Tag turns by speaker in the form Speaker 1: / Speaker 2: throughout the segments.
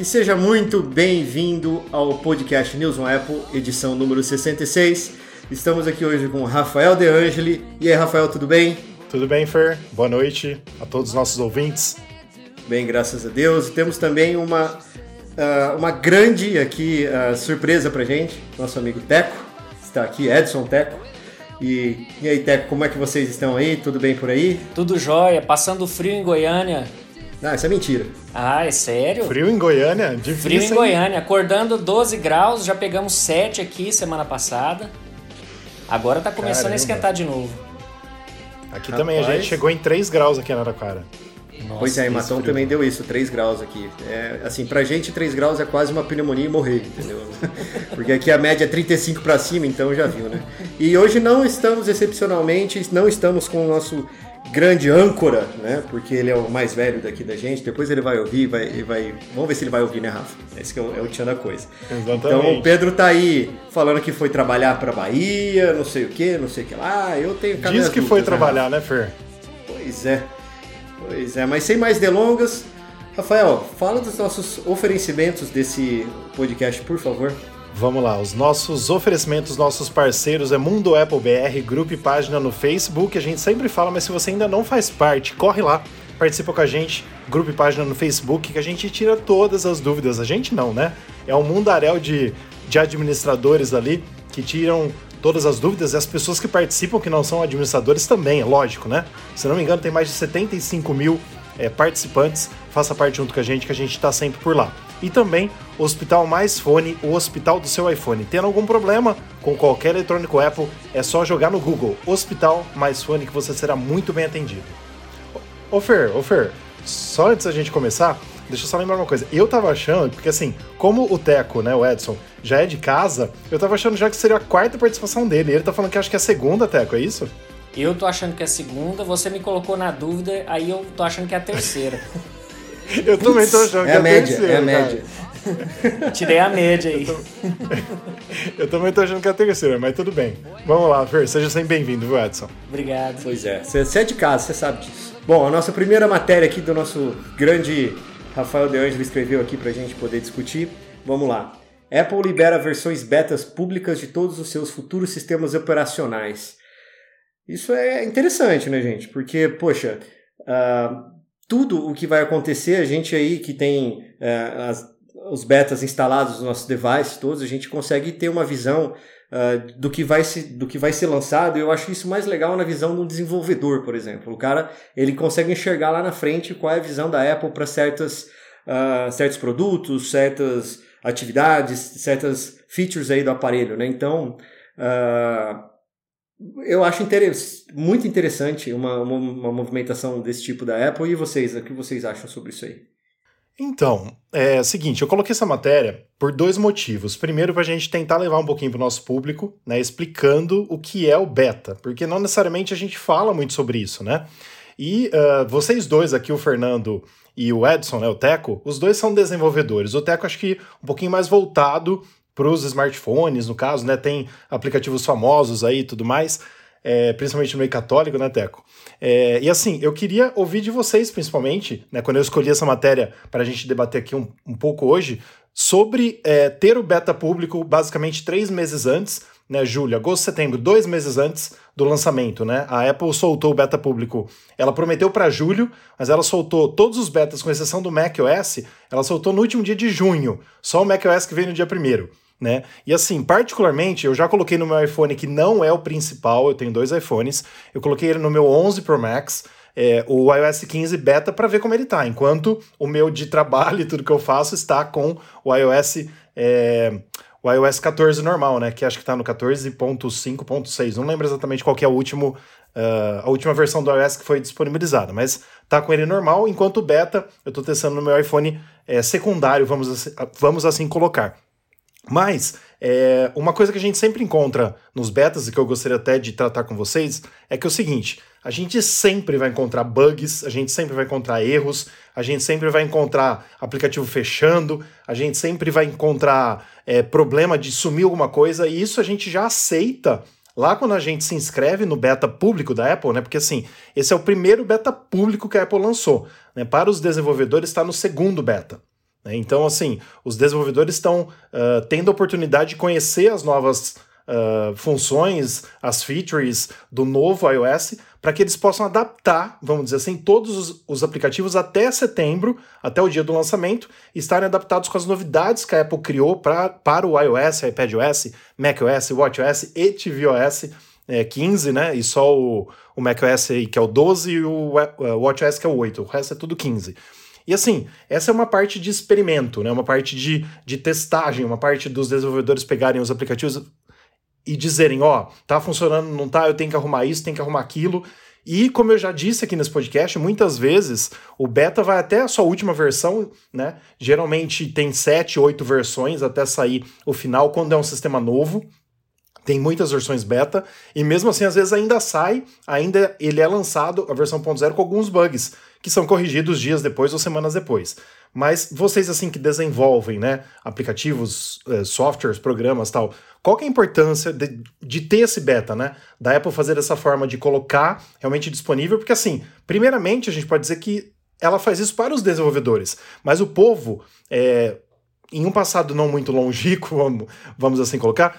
Speaker 1: e seja muito bem-vindo ao podcast News on Apple, edição número 66. Estamos aqui hoje com Rafael De Angeli. E aí, Rafael, tudo bem?
Speaker 2: Tudo bem, Fer? Boa noite a todos os nossos ouvintes.
Speaker 1: Bem, graças a Deus. Temos também uma, uh, uma grande aqui uh, surpresa pra gente, nosso amigo Teco. Está aqui, Edson Teco. E, e aí, Teco, como é que vocês estão aí? Tudo bem por aí?
Speaker 3: Tudo jóia, passando frio em Goiânia.
Speaker 1: Ah, isso é mentira.
Speaker 3: Ah, é sério?
Speaker 2: Frio em Goiânia? Difícil,
Speaker 3: Frio em Goiânia. Acordando 12 graus, já pegamos 7 aqui semana passada. Agora tá começando Caramba. a esquentar de novo.
Speaker 2: Aqui Rapaz. também a gente chegou em 3 graus aqui na Araraquara.
Speaker 1: Nossa, pois é, em Matão também deu isso, 3 graus aqui. É, assim, pra gente 3 graus é quase uma pneumonia e morrer, entendeu? Porque aqui a média é 35 para cima, então já viu, né? E hoje não estamos excepcionalmente, não estamos com o nosso grande âncora, né? Porque ele é o mais velho daqui da gente. Depois ele vai ouvir, vai, vai. Vamos ver se ele vai ouvir, né, Rafa? Esse é o, é o tchan da coisa.
Speaker 2: Exatamente.
Speaker 1: Então o Pedro tá aí falando que foi trabalhar para Bahia, não sei o que, não sei o que lá. Eu tenho
Speaker 2: Diz que foi né, trabalhar, né, Fer?
Speaker 1: Pois é. Pois é, mas sem mais delongas, Rafael, fala dos nossos oferecimentos desse podcast, por favor.
Speaker 2: Vamos lá, os nossos oferecimentos, nossos parceiros é Mundo Apple BR, grupo e página no Facebook. A gente sempre fala, mas se você ainda não faz parte, corre lá, participa com a gente, grupo e página no Facebook, que a gente tira todas as dúvidas. A gente não, né? É um mundaréu de, de administradores ali que tiram todas as dúvidas e as pessoas que participam, que não são administradores, também, é lógico, né? Se não me engano, tem mais de 75 mil é, participantes. Faça parte junto com a gente, que a gente está sempre por lá e também o Hospital Mais Fone, o hospital do seu iPhone. Tendo algum problema com qualquer eletrônico Apple, é só jogar no Google Hospital Mais Fone que você será muito bem atendido. Ô Fer, ô Fer, só antes da gente começar, deixa eu só lembrar uma coisa. Eu tava achando, porque assim, como o Teco, né, o Edson, já é de casa, eu tava achando já que seria a quarta participação dele. Ele tá falando que acho que é a segunda, Teco, é isso?
Speaker 3: Eu tô achando que é a segunda, você me colocou na dúvida, aí eu tô achando que é a terceira.
Speaker 2: Eu também tô achando
Speaker 1: é
Speaker 2: que é
Speaker 1: a média, terceira, é a média.
Speaker 3: Tirei a média aí.
Speaker 2: Eu, tô... eu, também tô achando que é a terceira, mas tudo bem. Vamos lá, Fer, seja sempre bem-vindo, viu, Edson?
Speaker 3: Obrigado.
Speaker 1: Pois é, você é de casa, você sabe disso. Bom, a nossa primeira matéria aqui do nosso grande Rafael De Angelo escreveu aqui pra gente poder discutir. Vamos lá. Apple libera versões betas públicas de todos os seus futuros sistemas operacionais. Isso é interessante, né, gente? Porque, poxa, uh, tudo o que vai acontecer, a gente aí que tem é, as, os betas instalados nos nossos devices todos, a gente consegue ter uma visão uh, do, que vai se, do que vai ser lançado. Eu acho isso mais legal na visão de um desenvolvedor, por exemplo. O cara ele consegue enxergar lá na frente qual é a visão da Apple para certas uh, certos produtos, certas atividades, certas features aí do aparelho, né? Então, uh, eu acho muito interessante uma, uma, uma, movimentação desse tipo da Apple. E vocês, o que vocês acham sobre isso aí?
Speaker 2: Então, é o seguinte, eu coloquei essa matéria por dois motivos. Primeiro, para a gente tentar levar um pouquinho para o nosso público, né, explicando o que é o beta, porque não necessariamente a gente fala muito sobre isso, né? E uh, vocês dois aqui, o Fernando e o Edson, né, o Teco, os dois são desenvolvedores. O Teco acho que um pouquinho mais voltado para os smartphones, no caso, né? Tem aplicativos famosos aí e tudo mais, é, principalmente no meio católico, né, Teco? É, e assim, eu queria ouvir de vocês, principalmente, né, quando eu escolhi essa matéria para a gente debater aqui um, um pouco hoje, sobre é, ter o beta público basicamente três meses antes, né, julho, agosto, setembro, dois meses antes do lançamento, né? A Apple soltou o beta público. Ela prometeu para julho, mas ela soltou todos os betas, com exceção do macOS, ela soltou no último dia de junho. Só o macOS que veio no dia primeiro né? E assim, particularmente, eu já coloquei no meu iPhone que não é o principal, eu tenho dois iPhones, eu coloquei ele no meu 11 Pro Max, é, o iOS 15 beta para ver como ele tá, enquanto o meu de trabalho e tudo que eu faço está com o iOS é, o iOS 14 normal, né? Que acho que tá no 14.5.6. Não lembro exatamente qual é o último, uh, a última versão do iOS que foi disponibilizada, mas tá com ele normal, enquanto o beta eu tô testando no meu iPhone é, secundário, vamos assim, vamos assim colocar. Mas é, uma coisa que a gente sempre encontra nos betas e que eu gostaria até de tratar com vocês é que é o seguinte: a gente sempre vai encontrar bugs, a gente sempre vai encontrar erros, a gente sempre vai encontrar aplicativo fechando, a gente sempre vai encontrar é, problema de sumir alguma coisa, e isso a gente já aceita lá quando a gente se inscreve no beta público da Apple, né? Porque assim, esse é o primeiro beta público que a Apple lançou. Né? Para os desenvolvedores, está no segundo beta. Né? Então, assim, os desenvolvedores estão uh, tendo a oportunidade de conhecer as novas uh, funções, as features do novo iOS, para que eles possam adaptar, vamos dizer assim, todos os, os, aplicativos até setembro, até o dia do lançamento, estarem adaptados com as novidades que a Apple criou pra, para o iOS, iPadOS, macOS, WatchOS e tvOS é, 15, né? E só o, o macOS aí, que é o 12, e o WatchOS que é o 8. O resto é tudo 15. E assim, essa é uma parte de experimento, né? Uma parte de, de testagem, uma parte dos desenvolvedores pegarem os aplicativos e dizerem, ó, oh, tá funcionando, não tá, eu tenho que arrumar isso, tenho que arrumar aquilo. E como eu já disse aqui nesse podcast, muitas vezes o beta vai até a sua última versão, né? Geralmente tem sete, oito versões até sair o final quando é um sistema novo. Tem muitas versões beta, e mesmo assim, às vezes ainda sai, ainda ele é lançado, a versão 1.0, com alguns bugs, que são corrigidos dias depois ou semanas depois. Mas vocês, assim, que desenvolvem, né, aplicativos, eh, softwares, programas tal, qual que é a importância de, de ter esse beta, né? Da Apple fazer dessa forma de colocar realmente disponível, porque assim, primeiramente a gente pode dizer que ela faz isso para os desenvolvedores, mas o povo, é, em um passado não muito longínquo, vamos, vamos assim colocar,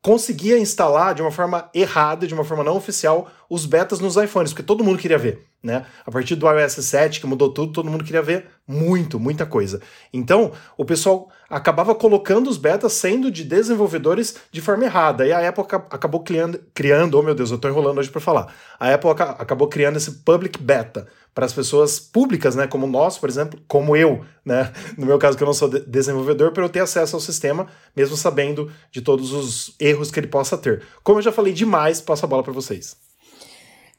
Speaker 2: conseguia instalar de uma forma errada, de uma forma não oficial, os betas nos iPhones, porque todo mundo queria ver, né? A partir do iOS 7, que mudou tudo, todo mundo queria ver muito, muita coisa. Então, o pessoal acabava colocando os betas sendo de desenvolvedores de forma errada. E a Apple acabou criando, criando oh meu Deus, eu tô enrolando hoje para falar. A Apple acabou criando esse public beta para as pessoas públicas, né, como nós, por exemplo, como eu, né, no meu caso que eu não sou de desenvolvedor, para eu ter acesso ao sistema, mesmo sabendo de todos os erros que ele possa ter. Como eu já falei demais, passo a bola para vocês.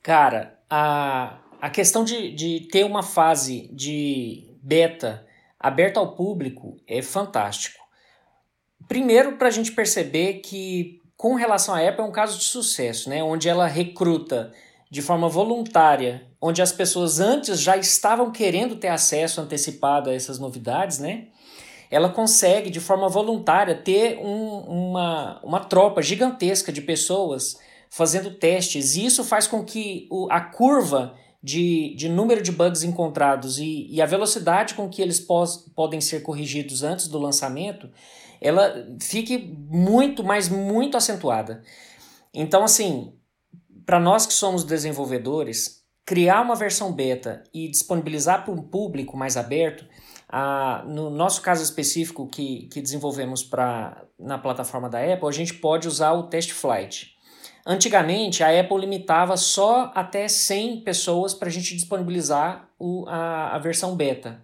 Speaker 3: Cara, a, a questão de, de ter uma fase de beta aberta ao público é fantástico. Primeiro, para a gente perceber que, com relação à Apple, é um caso de sucesso, né? onde ela recruta de forma voluntária, onde as pessoas antes já estavam querendo ter acesso antecipado a essas novidades, né? ela consegue, de forma voluntária, ter um, uma, uma tropa gigantesca de pessoas fazendo testes, e isso faz com que o, a curva de, de número de bugs encontrados e, e a velocidade com que eles pos, podem ser corrigidos antes do lançamento, ela fique muito, mas muito acentuada. Então, assim, para nós que somos desenvolvedores, criar uma versão beta e disponibilizar para um público mais aberto, ah, no nosso caso específico que, que desenvolvemos pra, na plataforma da Apple, a gente pode usar o Test Flight. Antigamente, a Apple limitava só até 100 pessoas para a gente disponibilizar o, a, a versão beta.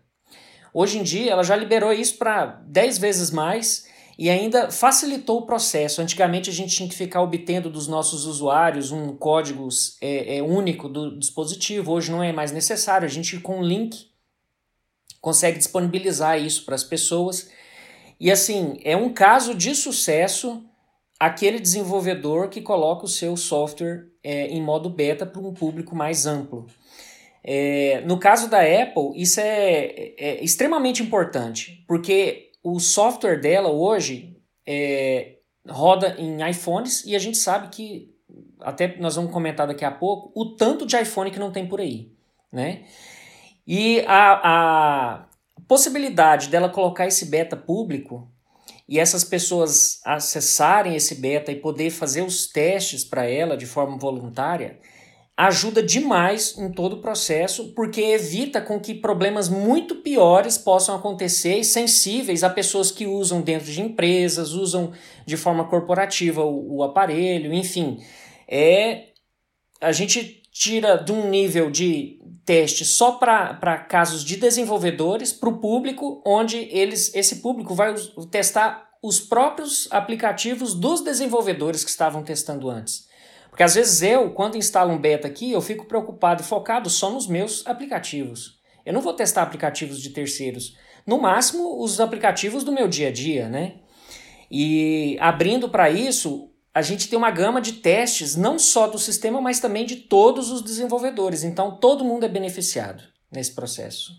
Speaker 3: Hoje em dia, ela já liberou isso para 10 vezes mais e ainda facilitou o processo. Antigamente, a gente tinha que ficar obtendo dos nossos usuários um código é, é, único do dispositivo. Hoje não é mais necessário. A gente, com um link, consegue disponibilizar isso para as pessoas. E assim, é um caso de sucesso aquele desenvolvedor que coloca o seu software é, em modo beta para um público mais amplo. É, no caso da Apple, isso é, é, extremamente importante, porque o software dela hoje é, roda em iPhones e a gente sabe que, até nós vamos comentar daqui a pouco, o tanto de iPhone que não tem por aí. Né? E a, a possibilidade dela colocar esse beta público e essas pessoas acessarem esse beta e poder fazer os testes para ela de forma voluntária, ajuda demais em todo o processo, porque evita com que problemas muito piores possam acontecer e sensíveis a pessoas que usam dentro de empresas, usam de forma corporativa o, o aparelho, enfim. É a gente tira de um nível de teste só para casos de desenvolvedores para o público, onde eles esse público vai testar os próprios aplicativos dos desenvolvedores que estavam testando antes. Porque às vezes eu, quando instalo um beta aqui, eu fico preocupado e focado só nos meus aplicativos. Eu não vou testar aplicativos de terceiros. No máximo, os aplicativos do meu dia a dia, né? E abrindo para isso, a gente tem uma gama de testes, não só do sistema, mas também de todos os desenvolvedores. Então, todo mundo é beneficiado nesse processo.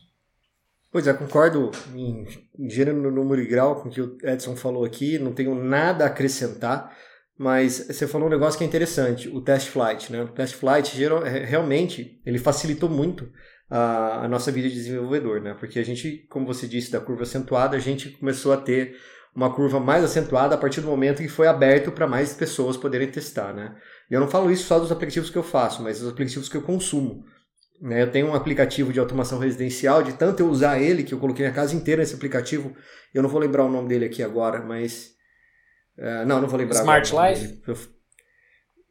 Speaker 1: Pois é, concordo em, gênero, número e grau com o que o Edson falou aqui, não tenho nada a acrescentar, mas você falou um negócio que é interessante, o test flight, né? O test flight geral, realmente ele facilitou muito a, a, nossa vida de desenvolvedor, né? Porque a gente, como você disse, da curva acentuada, a gente começou a ter uma curva mais acentuada a partir do momento que foi aberto para mais pessoas poderem testar, né? E eu não falo isso só dos aplicativos que eu faço, mas dos aplicativos que eu consumo. Né? Eu tenho um aplicativo de automação residencial, de tanto eu usar ele, que eu coloquei a casa inteira nesse aplicativo. Eu não vou lembrar o nome dele aqui agora, mas. Uh, não, não vou lembrar.
Speaker 3: Smart Life?
Speaker 1: Eu,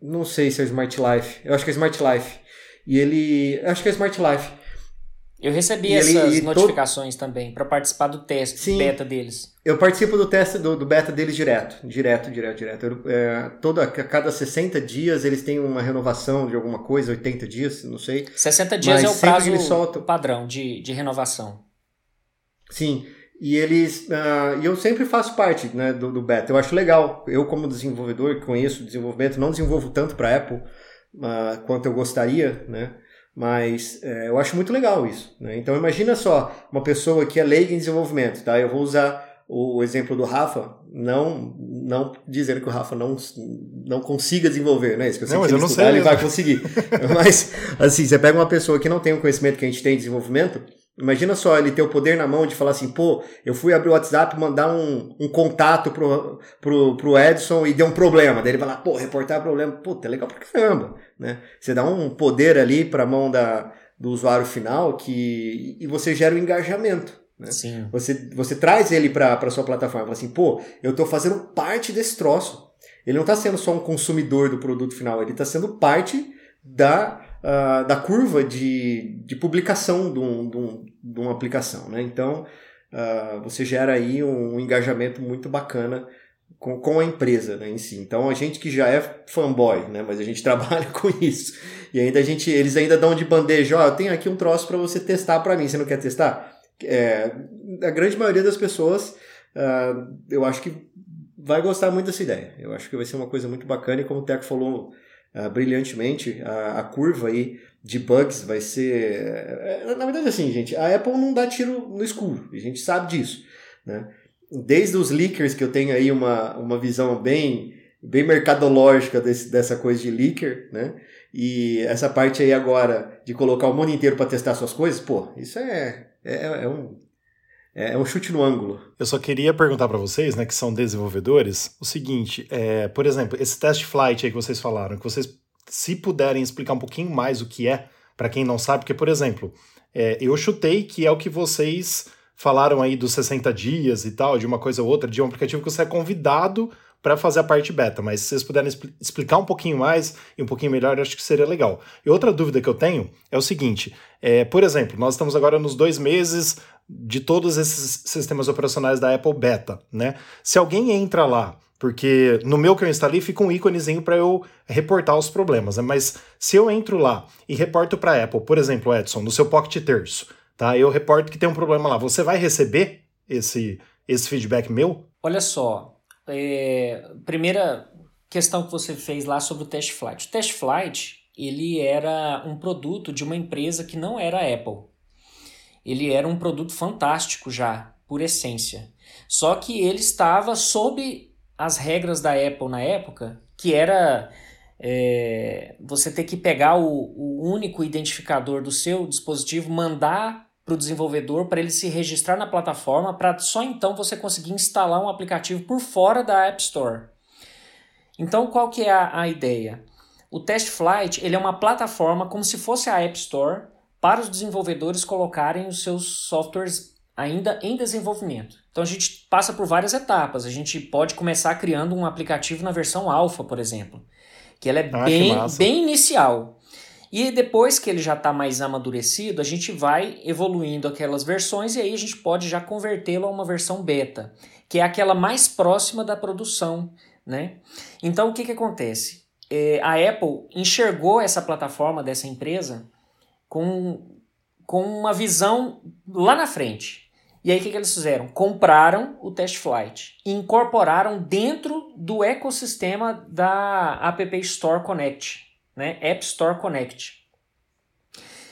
Speaker 1: não sei se é Smart Life. Eu acho que é Smart Life. E ele. Acho que é Smart Life.
Speaker 3: Eu recebi e essas ele, notificações todo... também para participar do teste Sim, beta deles.
Speaker 1: Eu participo do teste do, do beta deles direto, direto, direto, direto. Eu, é, toda, a cada 60 dias eles têm uma renovação de alguma coisa, 80 dias, não sei.
Speaker 3: 60 dias é o prazo soltam... padrão de, de renovação.
Speaker 1: Sim, e eles. Uh, e eu sempre faço parte né, do, do beta. Eu acho legal. Eu, como desenvolvedor, conheço desenvolvimento, não desenvolvo tanto para Apple uh, quanto eu gostaria, né? Mas é, eu acho muito legal isso. Né? Então imagina só uma pessoa que é leiga em desenvolvimento, tá? Eu vou usar o exemplo do Rafa, não não dizendo que o Rafa não, não consiga desenvolver, né? Isso que eu
Speaker 2: não, mas eu não sei
Speaker 1: ele vai conseguir. mas assim, você pega uma pessoa que não tem o conhecimento que a gente tem em desenvolvimento, Imagina só ele ter o poder na mão de falar assim, pô, eu fui abrir o WhatsApp mandar um, um contato pro, pro, pro Edson e deu um problema. Daí ele vai lá, pô, reportar problema. Puta, é legal pra caramba, né? Você dá um poder ali pra mão da, do usuário final que, e você gera o um engajamento. Né?
Speaker 3: Sim.
Speaker 1: Você, você traz ele pra, pra sua plataforma. Fala assim, pô, eu tô fazendo parte desse troço. Ele não tá sendo só um consumidor do produto final, ele tá sendo parte da uh, da curva de, de publicação de, um, de, um, de uma aplicação. Né? Então, uh, você gera aí um, engajamento muito bacana com, com a empresa né, em si. Então, a gente que já é fanboy, né, mas a gente trabalha com isso. E ainda a gente, eles ainda dão de bandeja, ó, oh, eu tenho aqui um troço para você testar para mim, você não quer testar? É, a grande maioria das pessoas, uh, eu acho que vai gostar muito dessa ideia. Eu acho que vai ser uma coisa muito bacana e como o Teco falou uh, brilhantemente, a, a, curva aí de bugs vai ser. É, na verdade, assim, gente, a Apple não dá tiro no escuro, a gente sabe disso. Né? Desde os leakers, que eu tenho aí uma, uma visão bem, bem mercadológica desse, dessa coisa de leaker, né? E essa parte aí agora de colocar o mundo inteiro para testar suas coisas, pô, isso é, é, é um é, é um chute no ângulo.
Speaker 2: Eu só queria perguntar para vocês, né, que são desenvolvedores, o seguinte: é, por exemplo, esse test flight aí que vocês falaram, que vocês, se puderem explicar um pouquinho mais o que é, para quem não sabe, porque, por exemplo, é, eu chutei que é o que vocês falaram aí dos 60 dias e tal, de uma coisa ou outra, de um aplicativo que você é convidado para fazer a parte beta, mas se vocês puderem expl explicar um pouquinho mais e um pouquinho melhor, acho que seria legal. E outra dúvida que eu tenho é o seguinte: é, por exemplo, nós estamos agora nos dois meses de todos esses sistemas operacionais da Apple Beta, né? Se alguém entra lá, porque no meu que eu instalei fica um íconezinho para eu reportar os problemas, né? Mas se eu entro lá e reporto para a Apple, por exemplo, Edson, no seu Pocket Terço, tá? Eu reporto que tem um problema lá. Você vai receber esse, esse feedback meu?
Speaker 3: Olha só, é, primeira questão que você fez lá sobre o Test Flight. O Test Flight ele era um produto de uma empresa que não era a Apple ele era um produto fantástico já, por essência. Só que ele estava sob as regras da Apple na época, que era é, você ter que pegar o, o único identificador do seu dispositivo, mandar para o desenvolvedor para ele se registrar na plataforma, para só então você conseguir instalar um aplicativo por fora da App Store. Então, qual que é a, a ideia? O Test Flight ele é uma plataforma como se fosse a App Store, para os desenvolvedores colocarem os seus softwares ainda em desenvolvimento. Então a gente passa por várias etapas. A gente pode começar criando um aplicativo na versão alfa, por exemplo, que ela é ah, bem, bem inicial. E depois que ele já está mais amadurecido, a gente vai evoluindo aquelas versões e aí a gente pode já convertê-lo a uma versão beta, que é aquela mais próxima da produção. Né? Então o que, que acontece? É, a Apple enxergou essa plataforma dessa empresa com, com uma visão lá na frente. E aí o que, que eles fizeram? Compraram o Test Flight e incorporaram dentro do ecossistema da App Store Connect, né? App Store Connect.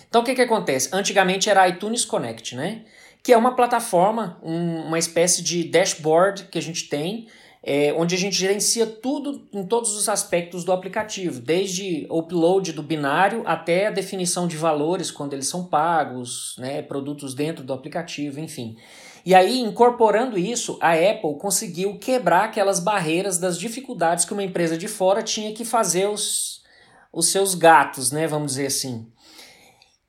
Speaker 3: Então o que, que acontece? Antigamente era iTunes Connect, né? Que é uma plataforma, um, uma espécie de dashboard que a gente tem é, onde a gente gerencia tudo em todos os aspectos do aplicativo, desde o upload do binário até a definição de valores quando eles são pagos, né, produtos dentro do aplicativo, enfim. E aí, incorporando isso, a Apple conseguiu quebrar aquelas barreiras das dificuldades que uma empresa de fora tinha que fazer os, os seus gatos, né, vamos dizer assim.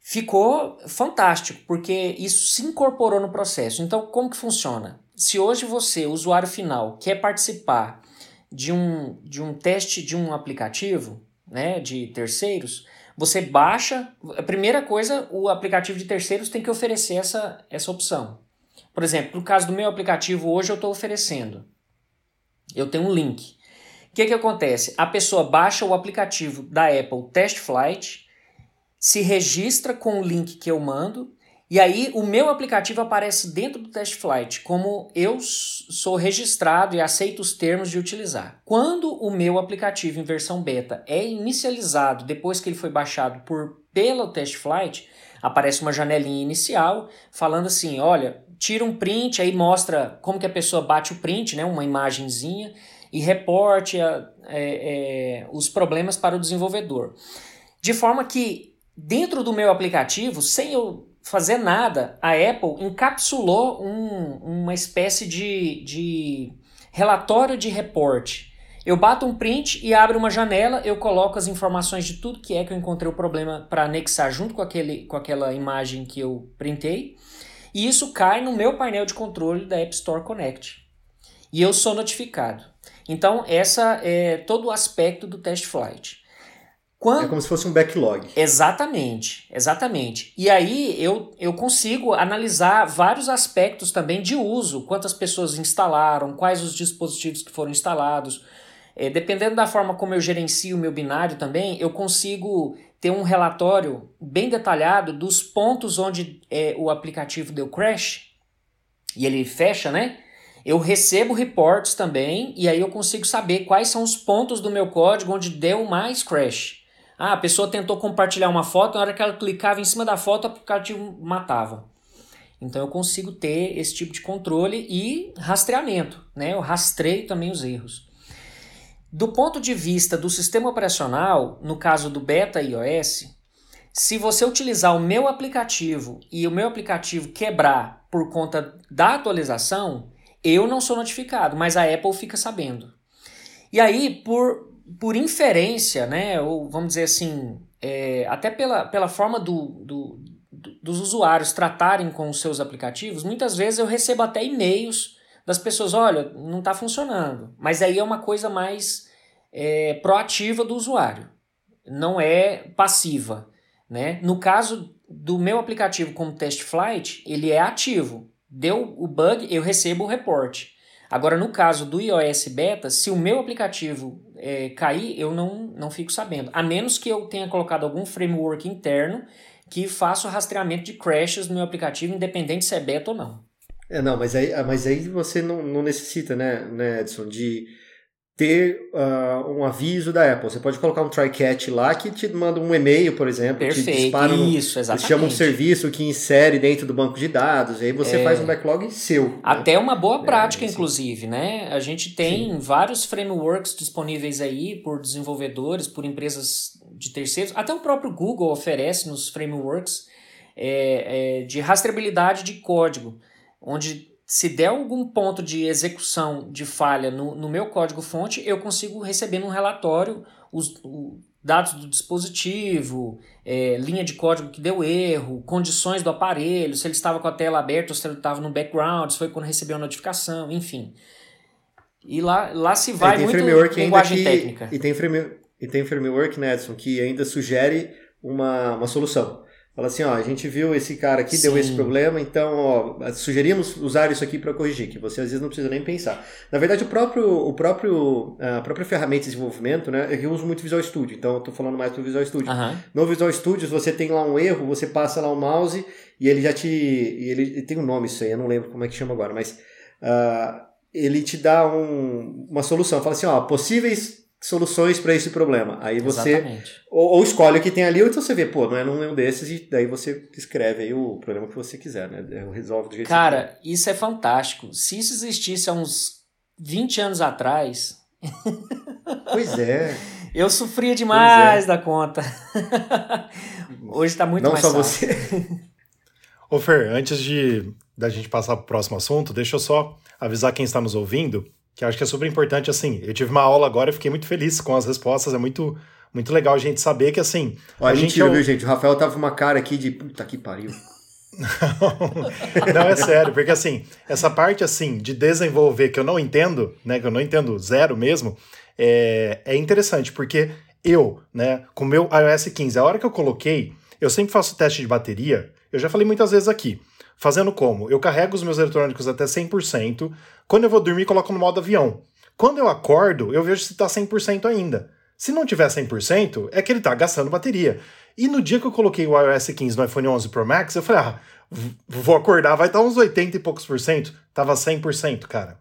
Speaker 3: Ficou fantástico, porque isso se incorporou no processo. Então, como que funciona? se hoje você, usuário final, quer participar de um, de um teste de um aplicativo né, de terceiros, você baixa. A primeira coisa, o aplicativo de terceiros tem que oferecer essa, essa opção. Por exemplo, no caso do meu aplicativo, hoje eu estou oferecendo. Eu tenho um link. O que, que acontece? A pessoa baixa o aplicativo da Apple Test Flight, se registra com o link que eu mando e aí o meu aplicativo aparece dentro do Test Flight como eu sou registrado e aceito os termos de utilizar. Quando o meu aplicativo em versão beta é inicializado depois que ele foi baixado por pelo Test Flight, aparece uma janelinha inicial falando assim, olha, tira um print, aí mostra como que a pessoa bate o print, né, uma imagenzinha, e reporte a, é, é, os problemas para o desenvolvedor. De forma que dentro do meu aplicativo, sem eu fazer nada, a Apple encapsulou um, uma espécie de, de relatório de reporte. Eu bato um print e abro uma janela, eu coloco as informações de tudo que é que eu encontrei o problema para anexar junto com, aquele, com aquela imagem que eu printei. E isso cai no meu painel de controle da App Store Connect. E eu sou notificado. Então, essa é todo o aspecto do test flight.
Speaker 1: Quando... É como se fosse um backlog.
Speaker 3: Exatamente, exatamente. E aí eu, eu consigo analisar vários aspectos também de uso, quantas pessoas instalaram, quais os dispositivos que foram instalados. É, dependendo da forma como eu gerencio o meu binário também, eu consigo ter um relatório bem detalhado dos pontos onde é, o aplicativo deu crash e ele fecha, né? Eu recebo reports também e aí eu consigo saber quais são os pontos do meu código onde deu mais crash. Ah, a pessoa tentou compartilhar uma foto, na hora que ela clicava em cima da foto, o aplicativo matava. Então eu consigo ter esse tipo de controle e rastreamento, né? Eu rastreio também os erros. Do ponto de vista do sistema operacional, no caso do Beta iOS, se você utilizar o meu aplicativo e o meu aplicativo quebrar por conta da atualização, eu não sou notificado, mas a Apple fica sabendo. E aí, por por inferência, né, ou vamos dizer assim, é, até pela, pela forma do, do, do, dos usuários tratarem com os seus aplicativos, muitas vezes eu recebo até e-mails das pessoas, olha, não está funcionando. Mas aí é uma coisa mais é, proativa do usuário, não é passiva. Né? No caso do meu aplicativo como Test Flight, ele é ativo. Deu o bug, eu recebo o reporte. Agora, no caso do iOS Beta, se o meu aplicativo é, cair, eu não, não fico sabendo. A menos que eu tenha colocado algum framework interno que faça o rastreamento de crashes no meu aplicativo, independente se é beta ou não.
Speaker 1: É, não, mas aí, mas aí você não, não necessita, né, né, Edson, de ter uh, um aviso da Apple. Você pode colocar um try catch lá que te manda um e-mail, por exemplo,
Speaker 3: Perfeito,
Speaker 1: te dispara
Speaker 3: no, isso, exatamente.
Speaker 1: chama um serviço que insere dentro do banco de dados, e aí você é. faz um backlog seu. Né?
Speaker 3: Até né? uma boa é, prática, é, inclusive, né? A gente tem Sim. vários frameworks disponíveis aí por desenvolvedores, por empresas de terceiros, até o próprio Google oferece nos frameworks é, é de rastreabilidade de código, onde se der algum ponto de execução de falha no, no meu código-fonte, eu consigo receber num relatório os, os dados do dispositivo, é, linha de código que deu erro, condições do aparelho, se ele estava com a tela aberta ou se ele estava no background, se foi quando recebeu a notificação, enfim. E lá, lá se vai é, muito linguagem
Speaker 1: que,
Speaker 3: técnica.
Speaker 1: E tem, frame, e tem framework, Nedson, que ainda sugere uma, uma solução. Fala assim, ó, a gente viu esse cara aqui, Sim. deu esse problema, então, ó, sugerimos usar isso aqui para corrigir, que você às vezes não precisa nem pensar. Na verdade, o próprio, o próprio, a própria ferramenta de desenvolvimento, né, eu uso muito Visual Studio, então eu tô falando mais pro Visual Studio. Uhum. No Visual Studio, você tem lá um erro, você passa lá o mouse e ele já te, e ele, ele tem um nome isso aí, eu não lembro como é que chama agora, mas uh, ele te dá um, uma solução, fala assim, ó, possíveis soluções para esse problema. Aí você ou, ou, escolhe o que tem ali, ou então você vê, pô, não é nenhum desses, e daí você escreve aí o problema que você quiser, né? Resolve do jeito
Speaker 3: Cara, que você isso é fantástico. Se isso existisse há uns 20 anos atrás.
Speaker 1: Pois é.
Speaker 3: Eu sofria demais é. da conta. Hoje está muito
Speaker 1: Não
Speaker 3: mais
Speaker 1: só
Speaker 3: fácil.
Speaker 1: você.
Speaker 2: Ô Fer, antes de da gente passar para o próximo assunto, deixa eu só avisar quem está nos ouvindo, que acho que é super importante, assim, eu tive uma aula agora e fiquei muito feliz com as respostas, é muito, muito legal a gente saber que, assim...
Speaker 1: Ó, a gente, é o... viu, gente? O Rafael tava com uma cara aqui de puta que pariu.
Speaker 2: não, é sério, porque assim, essa parte assim de desenvolver que eu não entendo, né, que eu não entendo zero mesmo, é, é interessante, porque eu, né, com o meu iOS 15, a hora que eu coloquei, eu sempre faço teste de bateria, eu já falei muitas vezes aqui, fazendo como? Eu carrego os meus eletrônicos até 100%, quando eu vou dormir, coloco no modo avião. Quando eu acordo, eu vejo se está 100% ainda. Se não tiver 100%, é que ele está gastando bateria. E no dia que eu coloquei o iOS 15 no iPhone 11 Pro Max, eu falei, ah, vou acordar, vai estar uns 80 e poucos por cento. Tava 100%, cara.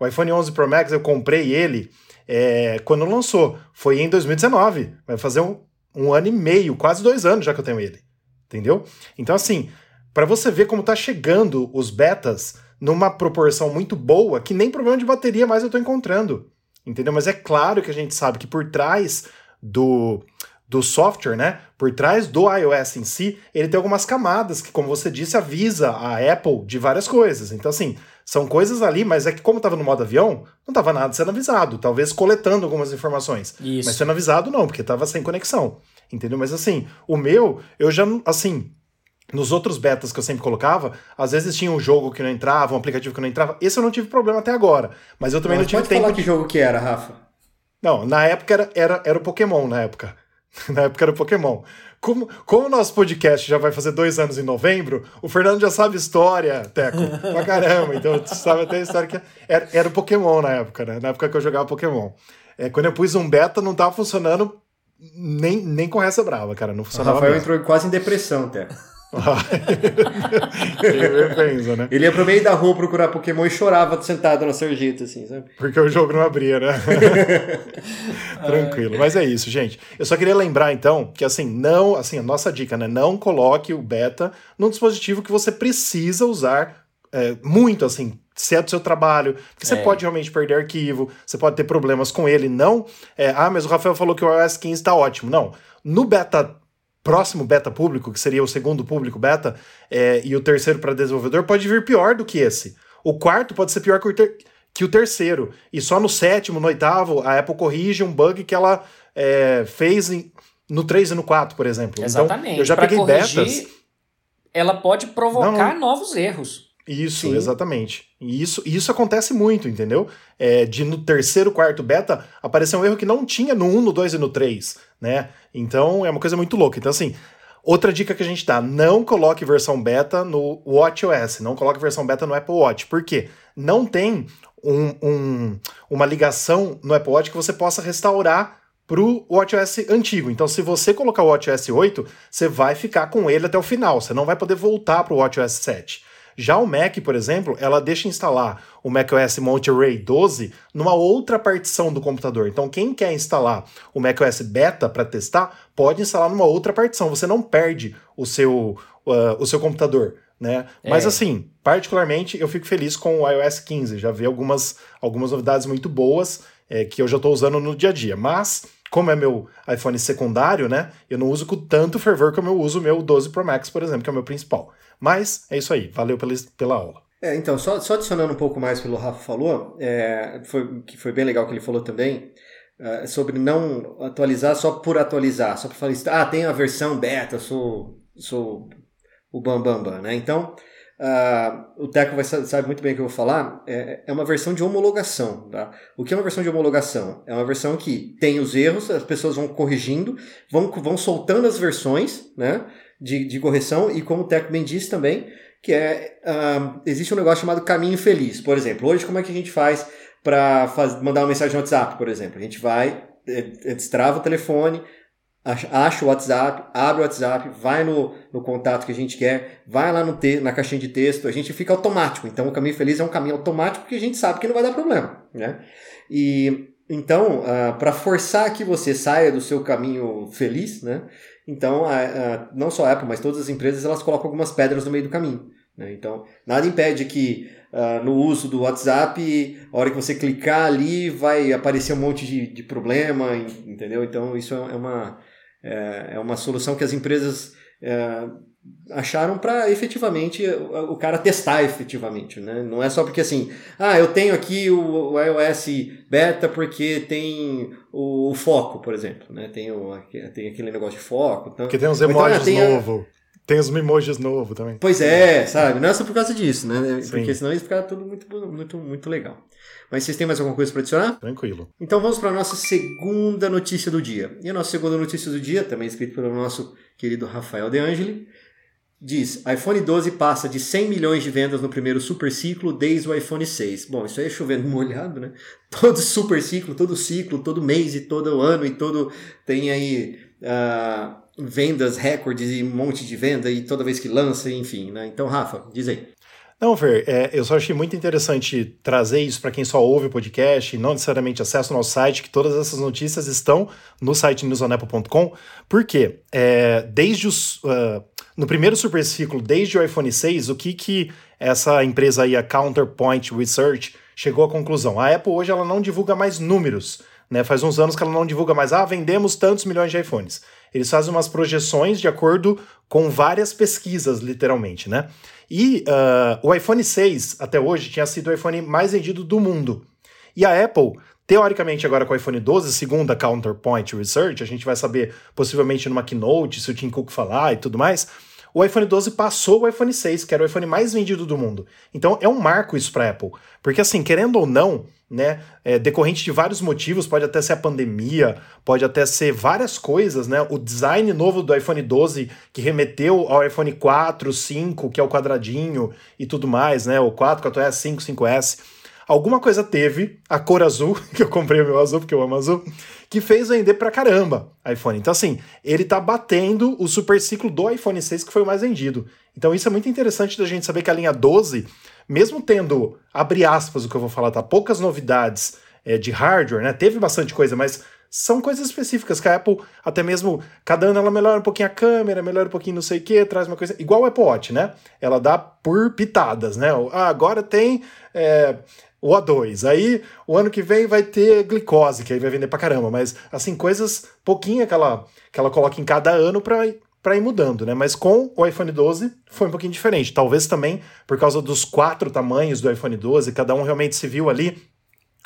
Speaker 2: O iPhone 11 Pro Max, eu comprei ele é, quando lançou. Foi em 2019. Vai fazer um, um ano e meio, quase dois anos já que eu tenho ele. Entendeu? Então, assim, para você ver como tá chegando os betas numa proporção muito boa, que nem problema de bateria mais eu tô encontrando. Entendeu? Mas é claro que a gente sabe que por trás do do software, né? Por trás do iOS em si, ele tem algumas camadas que, como você disse, avisa a Apple de várias coisas. Então, assim, são coisas ali, mas é que como estava no modo avião, não estava nada sendo avisado, talvez coletando algumas informações.
Speaker 3: Isso.
Speaker 2: Mas sendo avisado não, porque estava sem conexão. Entendeu? Mas assim, o meu, eu já, assim, nos outros betas que eu sempre colocava, às vezes tinha um jogo que não entrava, um aplicativo que não entrava. Esse eu não tive problema até agora. Mas eu também mas não tive
Speaker 1: pode
Speaker 2: tempo.
Speaker 1: falar que jogo que era, Rafa?
Speaker 2: Não, na época era, era, era o Pokémon, na época. Na época era Pokémon. Como, como o nosso podcast já vai fazer dois anos em novembro, o Fernando já sabe história, Teco, pra caramba. Então, sabe até a história que era, era o Pokémon na época, né? Na época que eu jogava Pokémon. É, quando eu pus um beta, não tava funcionando nem, nem com essa brava, cara. Não funcionava.
Speaker 1: O Rafael mesmo. entrou quase em depressão, Teco.
Speaker 2: Pensa, né?
Speaker 1: Ele ia pro meio da rua procurar Pokémon e chorava sentado na sarjeta, assim, sabe?
Speaker 2: Porque o jogo não abria, né? Tranquilo. Mas é isso, gente. Eu só queria lembrar, então, que assim, não, assim, a nossa dica, né? Não coloque o beta num dispositivo que você precisa usar é, muito, assim, se é do seu trabalho, porque você é. pode realmente perder arquivo, você pode ter problemas com ele. Não, é, ah, mas o Rafael falou que o iOS 15 está ótimo. Não. No beta próximo beta público, que seria o segundo público beta, é, e o terceiro para desenvolvedor, pode vir pior do que esse. O quarto pode ser pior que o, ter que o terceiro. E só no sétimo, no oitavo, a Apple corrige um bug que ela é, fez em, no 3 e no 4, por exemplo.
Speaker 3: Exatamente.
Speaker 2: Então, eu já pra peguei corrigir, betas.
Speaker 3: Ela pode provocar não, novos erros.
Speaker 2: Isso, Sim. exatamente. E isso, isso acontece muito, entendeu? É, de no terceiro, quarto beta aparecer um erro que não tinha no 1, no 2 e no 3, né? Então é uma coisa muito louca. Então, assim, outra dica que a gente dá: não coloque versão beta no WatchOS, não coloque versão beta no Apple Watch. Por quê? Não tem um, um, uma ligação no Apple Watch que você possa restaurar para o WatchOS antigo. Então, se você colocar o WatchOS 8, você vai ficar com ele até o final. Você não vai poder voltar para o WatchOS 7. Já o Mac, por exemplo, ela deixa instalar o macOS Monterey 12 numa outra partição do computador. Então, quem quer instalar o macOS Beta para testar, pode instalar numa outra partição. Você não perde o seu, uh, o seu computador. Né? É. Mas assim, particularmente eu fico feliz com o iOS 15. Já vi algumas, algumas novidades muito boas é, que eu já estou usando no dia a dia. Mas, como é meu iPhone secundário, né? Eu não uso com tanto fervor como eu uso o meu 12 Pro Max, por exemplo, que é o meu principal. Mas é isso aí. Valeu pela, pela aula.
Speaker 1: É, então, só, só adicionando um pouco mais pelo Rafa falou, é, foi, que foi bem legal que ele falou também, é, sobre não atualizar só por atualizar, só para falar, ah, tem a versão beta, sou, sou o Bambambam, bam, bam, né? Então, uh, o Teco vai, sabe muito bem o que eu vou falar, é, é uma versão de homologação, tá? O que é uma versão de homologação? É uma versão que tem os erros, as pessoas vão corrigindo, vão, vão soltando as versões, né? De, de correção e como o bem disse também, que é uh, existe um negócio chamado caminho feliz. Por exemplo, hoje como é que a gente faz para mandar uma mensagem no WhatsApp, por exemplo? A gente vai, é, é, destrava o telefone, acha o WhatsApp, abre o WhatsApp, vai no, no contato que a gente quer, vai lá no te, na caixinha de texto, a gente fica automático. Então o caminho feliz é um caminho automático porque a gente sabe que não vai dar problema, né? E então, uh, ah, para forçar que você saia do seu caminho feliz, né? Então, a, a, não só a Apple, mas todas as empresas, elas colocam algumas pedras no meio do caminho. Né? Então, nada impede que uh, no uso do WhatsApp, a hora que você clicar ali, vai aparecer um monte de, de problema, entendeu? Então, isso é uma, é, é uma solução que as empresas é, acharam para efetivamente o cara testar efetivamente, né? Não é só porque assim, ah, eu tenho aqui o iOS beta porque tem o, o, foco, por exemplo, né? Tem, o, tem aquele negócio de foco.
Speaker 2: Então, porque tem uns emojis então, novo. Tem os emojis novo também.
Speaker 1: Pois é, sabe? Não é só por causa disso, né? Sim. Porque senão ia ficar tudo muito, muito, muito legal. Mas vocês têm mais alguma coisa para adicionar?
Speaker 2: Tranquilo.
Speaker 1: Então vamos para a nossa segunda notícia do dia. E a nossa segunda notícia do dia, também escrita pelo nosso querido Rafael De Angeli, diz: iPhone 12 passa de 100 milhões de vendas no primeiro super ciclo desde o iPhone 6. Bom, isso aí é chovendo molhado, né? Todo super ciclo, todo ciclo, todo mês e todo ano e todo. Tem aí. Uh, vendas recordes e um monte de venda e toda vez que lança, enfim, né? Então, Rafa, diz aí.
Speaker 2: Não, Fer, é, eu só achei muito interessante trazer isso para quem só ouve o podcast e não necessariamente acessa o nosso site, que todas essas notícias estão no site newsonapple.com, porque é, desde os. Uh, no primeiro super ciclo, desde o iPhone 6, o que, que essa empresa aí, a Counterpoint Research, chegou à conclusão? A Apple hoje ela não divulga mais números. Né? Faz uns anos que ela não divulga mais, ah, vendemos tantos milhões de iPhones. Eles fazem umas projeções de acordo com várias pesquisas, literalmente, né? E uh, o iPhone 6, até hoje, tinha sido o iPhone mais vendido do mundo. E a Apple, teoricamente, agora com o iPhone 12, segundo a Counterpoint Research, a gente vai saber possivelmente numa keynote, se o Tim Cook falar e tudo mais, o iPhone 12 passou o iPhone 6, que era o iPhone mais vendido do mundo. Então é um marco isso para Apple. Porque assim, querendo ou não, né, é, decorrente de vários motivos, pode até ser a pandemia, pode até ser várias coisas, né? O design novo do iPhone 12 que remeteu ao iPhone 4, 5, que é o quadradinho e tudo mais, né? O 4, 4S, 5, 5S alguma coisa teve, a cor azul, que eu comprei o meu azul porque eu amo azul, que fez vender pra caramba iPhone. Então, assim, ele tá batendo o super ciclo do iPhone 6, que foi o mais vendido. Então, isso é muito interessante da gente saber que a linha 12, mesmo tendo, abre aspas, o que eu vou falar, tá? Poucas novidades é, de hardware, né? Teve bastante coisa, mas são coisas específicas que a Apple, até mesmo, cada ano ela melhora um pouquinho a câmera, melhora um pouquinho não sei o que, traz uma coisa. Igual o Apple Watch, né? Ela dá por pitadas, né? Ah, agora tem. É, o A2. Aí o ano que vem vai ter glicose, que aí vai vender pra caramba. Mas, assim, coisas pouquinho que ela, que ela coloca em cada ano pra, pra ir mudando, né? Mas com o iPhone 12 foi um pouquinho diferente. Talvez também por causa dos quatro tamanhos do iPhone 12, cada um realmente se viu ali.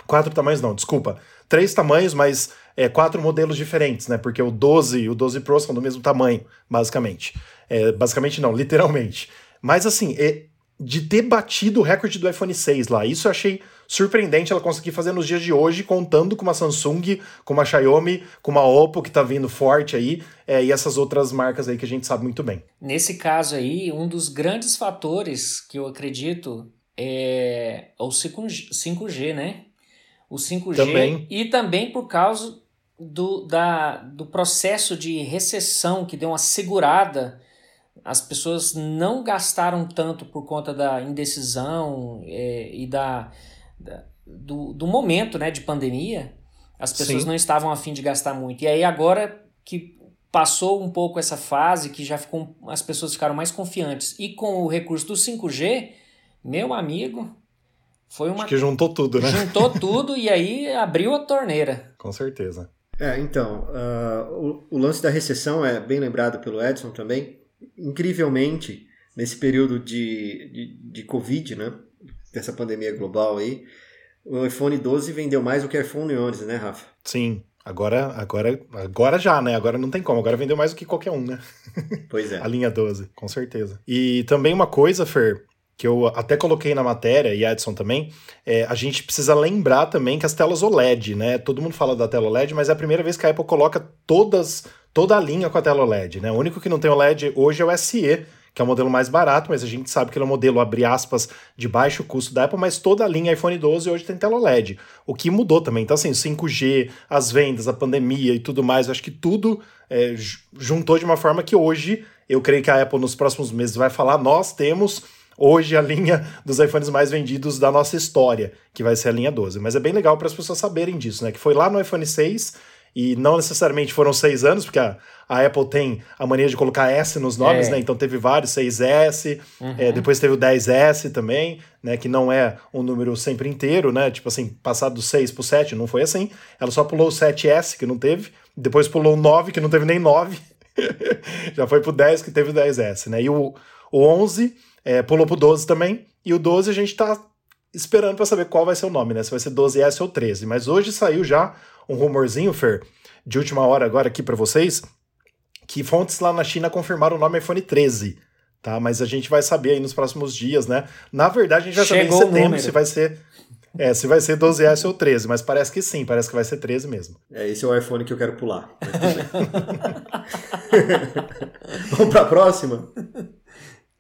Speaker 2: Quatro tamanhos, não, desculpa. Três tamanhos, mas é, quatro modelos diferentes, né? Porque o 12 e o 12 Pro são do mesmo tamanho, basicamente. É, basicamente não, literalmente. Mas assim, é, de ter batido o recorde do iPhone 6 lá. Isso eu achei surpreendente ela conseguir fazer nos dias de hoje, contando com uma Samsung, com uma Xiaomi, com uma Oppo que tá vindo forte aí, é, e essas outras marcas aí que a gente sabe muito bem.
Speaker 3: Nesse caso aí, um dos grandes fatores que eu acredito é o 5G, né? O 5G também. e também por causa do, da, do processo de recessão que deu uma segurada as pessoas não gastaram tanto por conta da indecisão é, e da, da, do, do momento né, de pandemia. As pessoas Sim. não estavam afim de gastar muito. E aí agora que passou um pouco essa fase, que já ficou, as pessoas ficaram mais confiantes. E com o recurso do 5G, meu amigo, foi uma...
Speaker 2: Acho que juntou tudo, né?
Speaker 3: Juntou tudo e aí abriu a torneira.
Speaker 2: Com certeza.
Speaker 1: É, então, uh, o, o lance da recessão é bem lembrado pelo Edson também incrivelmente, nesse período de, de, de Covid, né? Dessa pandemia global aí, o iPhone 12 vendeu mais do que o iPhone 11, né, Rafa?
Speaker 2: Sim. Agora, agora, agora já, né? Agora não tem como. Agora vendeu mais do que qualquer um, né?
Speaker 1: Pois é.
Speaker 2: a linha 12, com certeza. E também uma coisa, Fer, que eu até coloquei na matéria, e Edson também, é, a gente precisa lembrar também que as telas OLED, né? Todo mundo fala da tela OLED, mas é a primeira vez que a Apple coloca todas toda a linha com a tela OLED, né? O único que não tem OLED hoje é o SE, que é o modelo mais barato, mas a gente sabe que ele é um modelo, abre aspas, de baixo custo da Apple, mas toda a linha iPhone 12 hoje tem tela OLED, o que mudou também. Então, assim, 5G, as vendas, a pandemia e tudo mais, eu acho que tudo é, juntou de uma forma que hoje, eu creio que a Apple nos próximos meses vai falar, nós temos hoje a linha dos iPhones mais vendidos da nossa história, que vai ser a linha 12. Mas é bem legal para as pessoas saberem disso, né? Que foi lá no iPhone 6 e não necessariamente foram seis anos, porque a, a Apple tem a mania de colocar S nos nomes, é. né? Então teve vários, 6S, uhum. é, depois teve o 10S também, né? Que não é um número sempre inteiro, né? Tipo assim, passado do 6 pro 7, não foi assim. Ela só pulou o 7S, que não teve, depois pulou o 9, que não teve nem 9. Já foi pro 10, que teve o 10S, né? E o, o 11 é, pulou pro 12 também, e o 12 a gente tá esperando para saber qual vai ser o nome, né? Se vai ser 12S ou 13. Mas hoje saiu já um rumorzinho, Fer, de última hora agora aqui para vocês, que fontes lá na China confirmaram o nome iPhone 13. Tá, mas a gente vai saber aí nos próximos dias, né? Na verdade, a gente vai Chegou saber em setembro se vai ser é, se vai ser 12S ou 13, mas parece que sim, parece que vai ser 13 mesmo.
Speaker 1: É, esse é o iPhone que eu quero pular. Vamos para a próxima?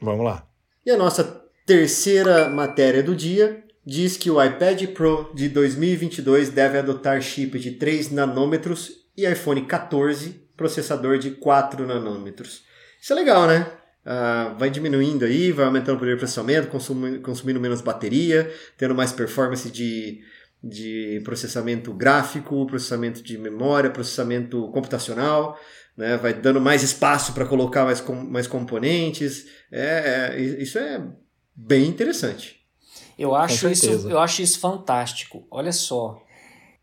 Speaker 2: Vamos lá.
Speaker 1: E a nossa terceira matéria do dia diz que o iPad Pro de 2022 deve adotar chip de 3 nanômetros e iPhone 14 processador de 4 nanômetros. Isso é legal, né? Uh, vai diminuindo aí, vai aumentando o poder de processamento, consumindo, consumindo menos bateria, tendo mais performance de, de processamento gráfico, processamento de memória, processamento computacional, né? vai dando mais espaço para colocar mais, com, mais componentes. É, é, isso é bem interessante.
Speaker 3: Eu acho, isso, eu acho isso fantástico. Olha só,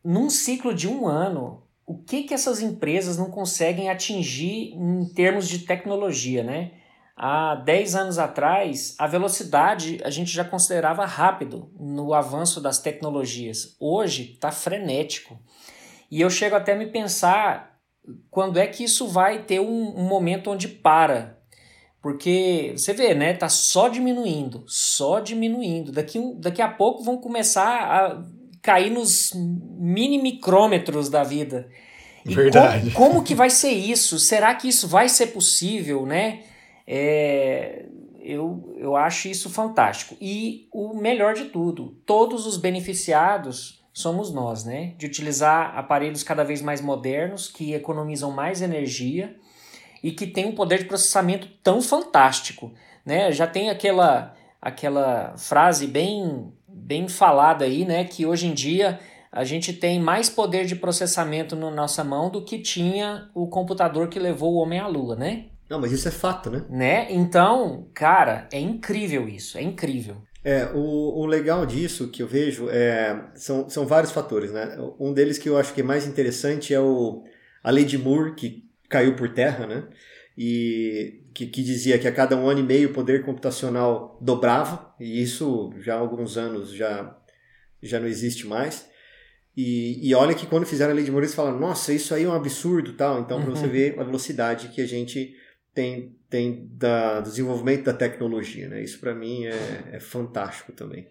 Speaker 3: num ciclo de um ano, o que, que essas empresas não conseguem atingir em termos de tecnologia, né? Há 10 anos atrás, a velocidade a gente já considerava rápido no avanço das tecnologias. Hoje está frenético. E eu chego até a me pensar quando é que isso vai ter um, um momento onde para. Porque você vê, né? Tá só diminuindo, só diminuindo. Daqui, daqui a pouco vão começar a cair nos mini micrômetros da vida. E Verdade. Como, como, que vai ser isso? Será que isso vai ser possível, né? É, eu, eu acho isso fantástico. E o melhor de tudo, todos os beneficiados somos nós, né? De utilizar aparelhos cada vez mais modernos, que economizam mais energia e que têm um poder de processamento tão fantástico, né? Já tem aquela, aquela frase bem bem falada aí, né, que hoje em dia a gente tem mais poder de processamento na nossa mão do que tinha o computador que levou o homem à lua, né?
Speaker 1: Não, mas isso é fato, né?
Speaker 3: Né? Então, cara, é incrível isso, é incrível.
Speaker 1: É, o, o legal disso que eu vejo é, são, são vários fatores, né? Um deles que eu acho que é mais interessante é o, a lei de Moore, que caiu por terra, né? e que, que, dizia que a cada um ano e meio o poder computacional dobrava, e isso já há alguns anos já, já não existe mais. E, e olha que quando fizeram a lei de Moore, eles falaram, nossa, isso aí é um absurdo tal. Então, para você uhum. ver a velocidade que a gente tem, tem da, do desenvolvimento da tecnologia, né? Isso para mim é, é fantástico também.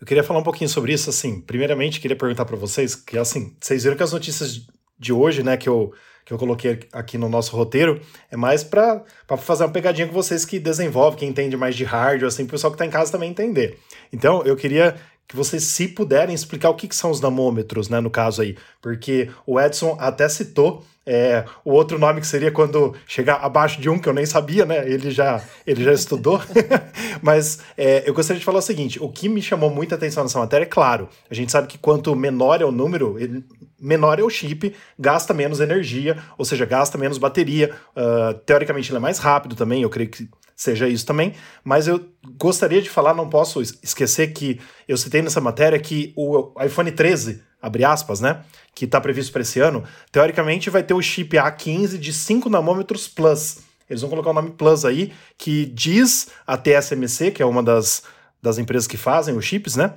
Speaker 2: Eu queria falar um pouquinho sobre isso, assim, primeiramente queria perguntar para vocês, que assim, vocês viram que as notícias de hoje, né, que eu que eu coloquei aqui no nosso roteiro, é mais para fazer uma pegadinha com vocês que desenvolvem, que entende mais de hardware, assim, para o pessoal que está em casa também entender. Então, eu queria que vocês, se puderem, explicar o que, que são os namômetros, né, no caso aí, porque o Edson até citou é, o outro nome que seria quando chegar abaixo de um, que eu nem sabia, né? Ele já, ele já estudou. Mas é, eu gostaria de falar o seguinte: o que me chamou muita atenção nessa matéria é claro, a gente sabe que quanto menor é o número, ele, menor é o chip, gasta menos energia, ou seja, gasta menos bateria. Uh, teoricamente, ele é mais rápido também, eu creio que seja isso também. Mas eu gostaria de falar, não posso esquecer que eu citei nessa matéria que o iPhone 13 abre aspas, né? Que está previsto para esse ano, teoricamente vai ter o chip A15 de 5 nanômetros Plus. Eles vão colocar o nome Plus aí, que diz a TSMC, que é uma das, das empresas que fazem os chips, né?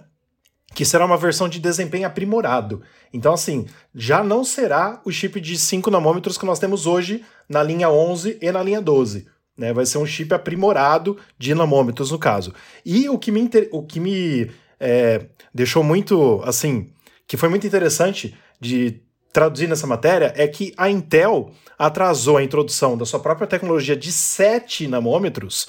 Speaker 2: Que será uma versão de desempenho aprimorado. Então, assim, já não será o chip de 5 nanômetros que nós temos hoje na linha 11 e na linha 12. Né? Vai ser um chip aprimorado de nanômetros, no caso. E o que me, o que me é, deixou muito, assim, que foi muito interessante de traduzir nessa matéria é que a Intel atrasou a introdução da sua própria tecnologia de 7 nanômetros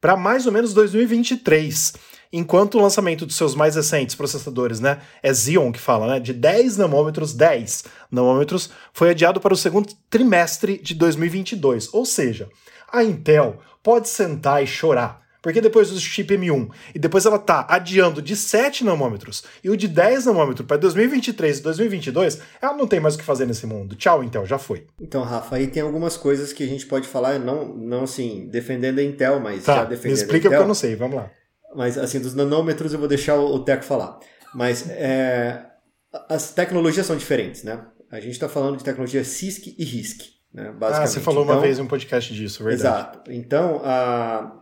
Speaker 2: para mais ou menos 2023, enquanto o lançamento dos seus mais recentes processadores, né, é Xeon que fala, né, de 10 nanômetros, 10 nanômetros, foi adiado para o segundo trimestre de 2022. Ou seja, a Intel pode sentar e chorar Porque depois do chip M1 e depois ela tá adiando de 7 nanômetros e o de 10 nanômetros para 2023 e 2022, ela não tem mais o que fazer nesse mundo. Tchau, Intel, já foi.
Speaker 1: Então, Rafa, aí tem algumas coisas que a gente pode falar, não, não assim, defendendo a Intel, mas
Speaker 2: tá,
Speaker 1: já defendendo
Speaker 2: me explica
Speaker 1: a Intel.
Speaker 2: porque eu não sei, vamos lá.
Speaker 1: Mas, assim, dos nanômetros eu vou deixar o Teco falar. Mas é, as tecnologias são diferentes, né? A gente está falando de tecnologia CISC e RISC, né?
Speaker 2: Ah, você falou então, uma vez em um podcast disso, verdade.
Speaker 1: Exato. Então, a,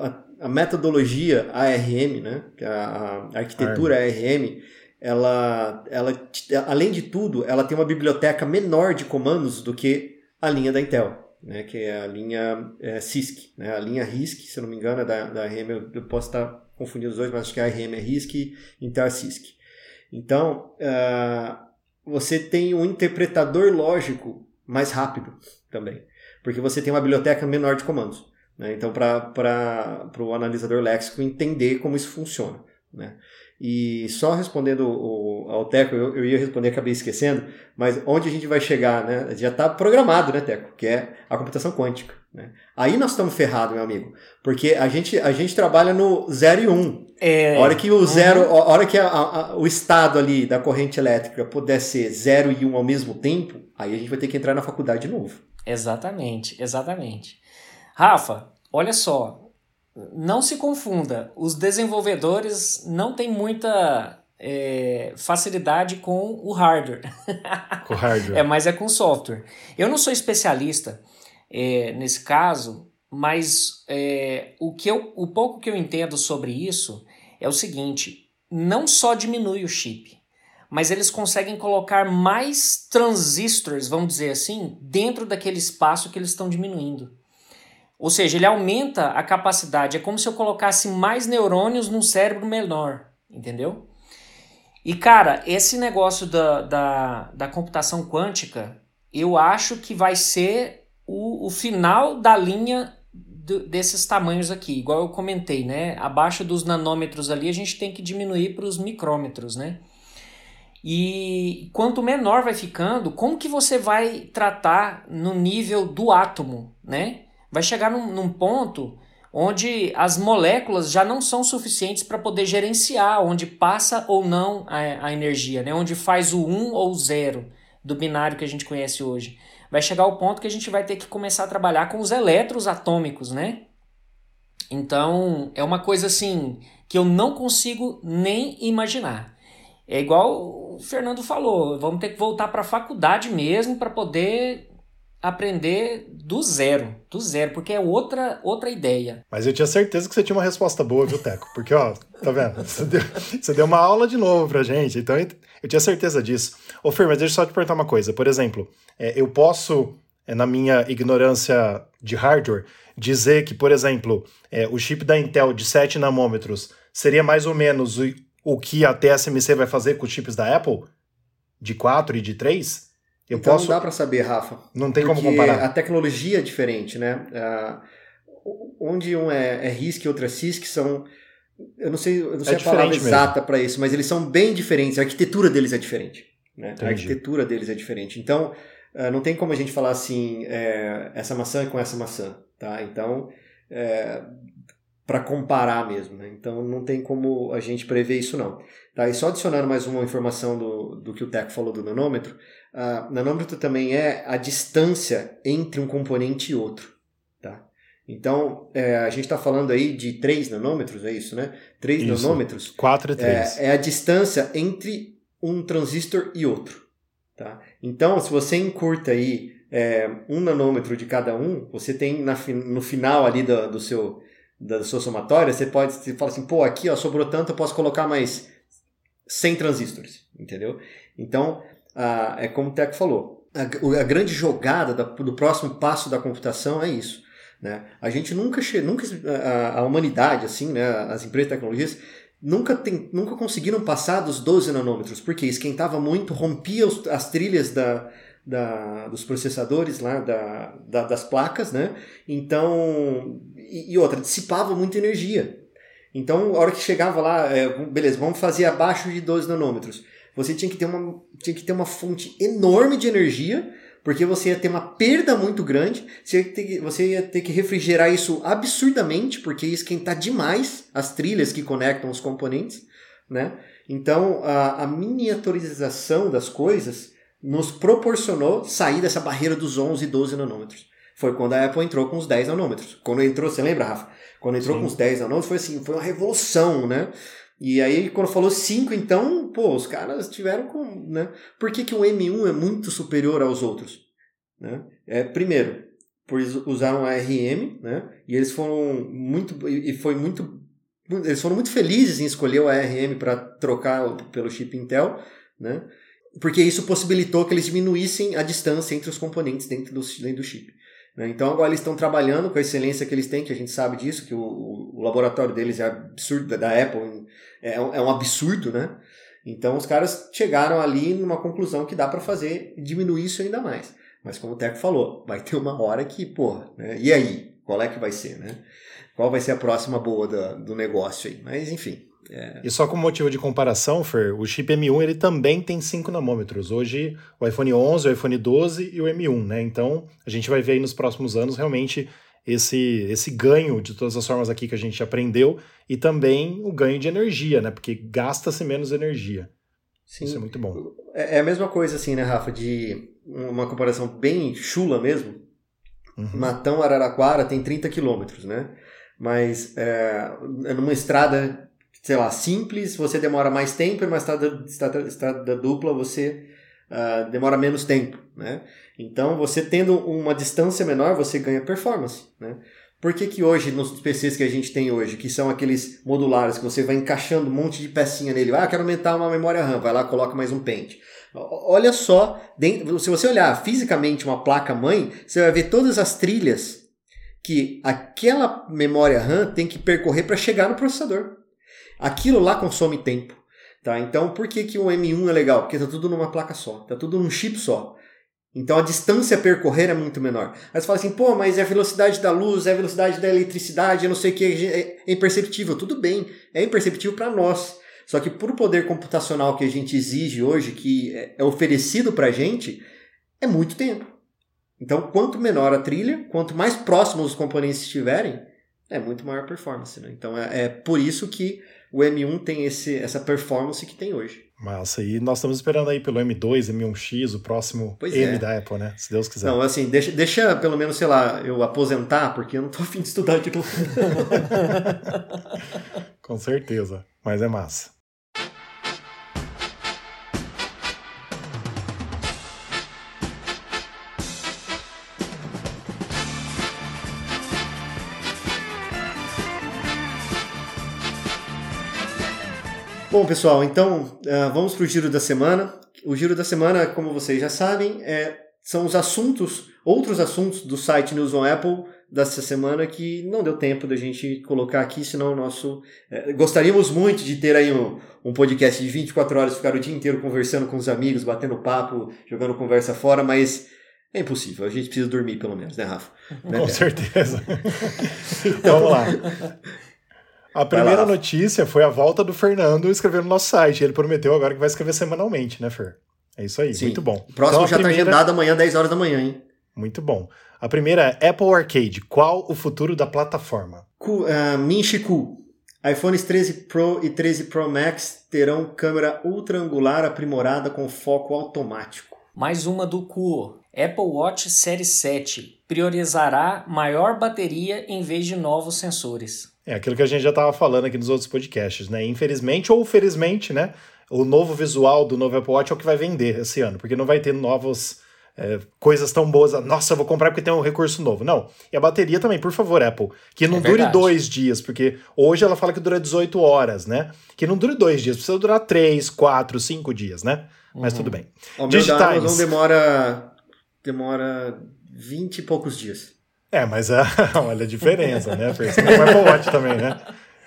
Speaker 1: a, a metodologia ARM, né? É a, a arquitetura ARM, ARM ela, ela, além de tudo, ela tem uma biblioteca menor de comandos do que a linha da Intel. Né, que é a linha é, CISC, né, a linha RISC, se eu não me engano, é da, da ARM, eu, eu posso estar confundindo os dois, mas acho que a ARM é RISC e Intel é CISC. Então, uh, você tem um interpretador lógico mais rápido também, porque você tem uma biblioteca menor de comandos. Né? Então, para o analisador léxico entender como isso funciona. Né? E só respondendo o, ao Teco, eu, eu, ia responder, acabei esquecendo, mas onde a gente vai chegar, né? Já está programado, né, Teco? Que é a computação quântica. Né? Aí nós estamos ferrados, meu amigo. Porque a gente, a gente trabalha no 0 e 1. Um. É. A hora que o zero, uhum. a hora que a, a, o estado ali da corrente elétrica puder ser 0 e 1 um ao mesmo tempo, aí a gente vai ter que entrar na faculdade de novo.
Speaker 3: Exatamente, exatamente. Rafa, olha só, não se confunda, os desenvolvedores não têm muita é, facilidade com o hardware.
Speaker 2: Com o hardware.
Speaker 3: é, mas é com software. Eu não sou especialista é, nesse caso, mas é, o, que eu, o pouco que eu entendo sobre isso é o seguinte: não só diminui o chip, mas eles conseguem colocar mais transistores, vamos dizer assim, dentro daquele espaço que eles estão diminuindo. Ou seja, ele aumenta a capacidade. É como se eu colocasse mais neurônios num cérebro menor, entendeu? E cara, esse negócio da, da, da computação quântica, eu acho que vai ser o, o final da linha do, desses tamanhos aqui, igual eu comentei, né? Abaixo dos nanômetros ali, a gente tem que diminuir para os micrômetros, né? E quanto menor vai ficando, como que você vai tratar no nível do átomo, né? Vai chegar num, num ponto onde as moléculas já não são suficientes para poder gerenciar onde passa ou não a, a, energia, né? onde faz o 1 ou o 0 do binário que a gente conhece hoje. Vai chegar ao ponto que a gente vai ter que começar a trabalhar com os elétrons atômicos, né? Então, é uma coisa assim que eu não consigo nem imaginar. É igual o Fernando falou, vamos ter que voltar para a faculdade mesmo para poder aprender do zero, do zero, porque é outra, outra ideia.
Speaker 2: Mas eu tinha certeza que você tinha uma resposta boa, viu, Teco? Porque, ó, tá vendo? Você deu, você deu uma aula de novo pra gente, então eu tinha certeza disso. Ô, Fer, mas deixa eu só te perguntar uma coisa. Por exemplo, é, eu posso, é, na minha ignorância de hardware, dizer que, por exemplo, é, o chip da Intel de 7 nanômetros seria mais ou menos o, o que a TSMC vai fazer com os chips da Apple? De 4 e de 3?
Speaker 1: Eu então posso... não dá para saber, Rafa.
Speaker 2: Não tem como comparar.
Speaker 1: A tecnologia é diferente, né? Uh, onde um é, é RISC e outro é CISC são. Eu não sei, eu não sei é a palavra exata para isso, mas eles são bem diferentes. A arquitetura deles é diferente. Né? A arquitetura deles é diferente. Então, uh, não tem como a gente falar assim, é, essa maçã com essa maçã. Tá? Então, é, para comparar mesmo. Né? Então, não tem como a gente prever isso, não. Tá? E só adicionando mais uma informação do, do que o Teco falou do nanômetro, Uh, nanômetro também é a distância entre um componente e outro. Tá? Então, é, a gente está falando aí de 3 nanômetros, é isso, né? 3 isso. nanômetros.
Speaker 2: 4 e 3.
Speaker 1: É, é, a distância entre um transistor e outro. Tá? Então, se você encurta aí é, um nanômetro de cada um, você tem na, no final ali do, do seu, da sua somatória, você pode você fala assim, pô, aqui ó, sobrou tanto, eu posso colocar mais 100 transistores, entendeu? Então, ah, é como o Teco falou, a, a grande jogada da, do próximo passo da computação é isso. Né? A gente nunca, nunca a, a humanidade, assim, né, as empresas de tecnologias, nunca, tem, nunca conseguiram passar dos 12 nanômetros, porque esquentava muito, rompia os, as trilhas da, da, dos processadores lá, da, da, das placas, né? Então, e, e, outra, dissipava muita energia. Então, a hora que chegava lá, é, beleza, vamos fazer abaixo de 12 nanômetros você tinha que ter uma, tinha que ter uma fonte enorme de energia porque você ia ter uma perda muito grande, você ia, ter, você ia ter que refrigerar isso absurdamente, porque ia esquentar demais as trilhas que conectam os componentes, né? Então, a, a miniaturização das coisas nos proporcionou sair dessa barreira dos 11 e 12 nanômetros. Foi quando a Apple entrou com os 10 nanômetros. Quando entrou, você lembra, Rafa? Quando entrou Sim. com os 10 nanômetros, foi assim, foi uma revolução, né? E aí, quando falou 5, então, pô, os caras tiveram com. Né? Por que, que o M1 é muito superior aos outros? Né? É, primeiro, por usaram a RM, né? E eles foram muito. E foi muito. Eles foram muito felizes em escolher o ARM para trocar pelo chip Intel, né? Porque isso possibilitou que eles diminuíssem a distância entre os componentes dentro do, dentro do chip. Né? Então agora eles estão trabalhando com a excelência que eles têm, que a gente sabe disso, que o, o laboratório deles é absurdo, da Apple é, é um absurdo, né? Então os caras chegaram ali numa conclusão que dá para fazer diminuir isso ainda mais. Mas como o Teco falou, vai ter uma hora que, pô, né? e aí? Qual é que vai ser, né? Qual vai ser a próxima boa do, do negócio aí? Mas enfim,
Speaker 2: é. E só como motivo de comparação, Fer, o chip M1 ele também tem 5 nanômetros. Hoje o iPhone 11, o iPhone 12 e o M1, né? Então a gente vai ver aí nos próximos anos realmente esse, esse ganho de todas as formas aqui que a gente aprendeu e também o ganho de energia, né? Porque gasta-se menos energia. Sim. Isso é muito bom.
Speaker 1: É, é a mesma coisa assim, né, Rafa? De uma comparação bem chula mesmo. Uhum. Matão Araraquara tem 30 quilômetros, né? Mas é, é numa estrada sei lá, simples, você demora mais tempo, e uma estrada, estrada, estrada dupla você uh, demora menos tempo, né? Então, você tendo uma distância menor, você ganha performance, né? Por que, que hoje, nos PCs que a gente tem hoje, que são aqueles modulares que você vai encaixando um monte de pecinha nele, ah, quero aumentar uma memória RAM, vai lá, coloca mais um pente. Olha só, se você olhar fisicamente uma placa-mãe, você vai ver todas as trilhas que aquela memória RAM tem que percorrer para chegar no processador. Aquilo lá consome tempo. Tá? Então, por que, que o M1 é legal? Porque está tudo numa placa só, está tudo num chip só. Então a distância a percorrer é muito menor. Aí você fala assim, pô, mas é a velocidade da luz, é a velocidade da eletricidade, eu não sei o que, é, é imperceptível. Tudo bem, é imperceptível para nós. Só que por poder computacional que a gente exige hoje, que é, é oferecido para a gente, é muito tempo. Então, quanto menor a trilha, quanto mais próximos os componentes estiverem, é muito maior performance. Né? Então é, é por isso que o M1 tem esse, essa performance que tem hoje.
Speaker 2: Massa, e nós estamos esperando aí pelo M2, M1X, o próximo pois M é. da Apple, né? Se Deus quiser.
Speaker 1: Não, assim, deixa, deixa pelo menos, sei lá, eu aposentar, porque eu não tô afim de estudar de novo.
Speaker 2: Com certeza, mas é massa.
Speaker 1: Bom, pessoal, então uh, vamos para o giro da semana. O giro da semana, como vocês já sabem, é, são os assuntos, outros assuntos do site News on Apple dessa semana que não deu tempo da gente colocar aqui, senão o nosso. É, gostaríamos muito de ter aí um, um podcast de 24 horas, ficar o dia inteiro conversando com os amigos, batendo papo, jogando conversa fora, mas é impossível. A gente precisa dormir, pelo menos, né, Rafa?
Speaker 2: Né, com certeza. então, vamos lá. A primeira notícia foi a volta do Fernando escrever no nosso site. Ele prometeu agora que vai escrever semanalmente, né, Fer? É isso aí, Sim. muito bom.
Speaker 1: O próximo então, já está primeira... agendado amanhã, 10 horas da manhã, hein?
Speaker 2: Muito bom. A primeira é Apple Arcade. Qual o futuro da plataforma?
Speaker 1: Ku, uh, Minchiku. iPhones 13 Pro e 13 Pro Max terão câmera ultra angular aprimorada com foco automático.
Speaker 3: Mais uma do Ku. Apple Watch Série 7 priorizará maior bateria em vez de novos sensores.
Speaker 2: É aquilo que a gente já estava falando aqui nos outros podcasts, né? Infelizmente ou felizmente, né? O novo visual do novo Apple Watch é o que vai vender esse ano, porque não vai ter novos é, coisas tão boas. Nossa, eu vou comprar porque tem um recurso novo. Não. E a bateria também, por favor, Apple. Que não é dure dois dias, porque hoje ela fala que dura 18 horas, né? Que não dure dois dias, precisa durar três, quatro, cinco dias, né? Mas uhum. tudo bem.
Speaker 1: O meu Amazon demora, demora 20 e poucos dias.
Speaker 2: É, mas é, olha a diferença, né? Você tem um Apple Watch também, né?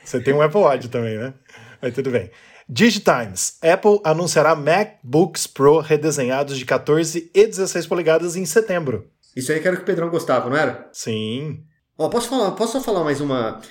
Speaker 2: Você tem um Apple Watch também, né? Mas tudo bem. Digitimes. Apple anunciará MacBooks Pro redesenhados de 14 e 16 polegadas em setembro.
Speaker 1: Isso aí que era o que o Pedrão gostava, não era?
Speaker 2: Sim.
Speaker 1: Ó, posso falar, posso só falar mais uma,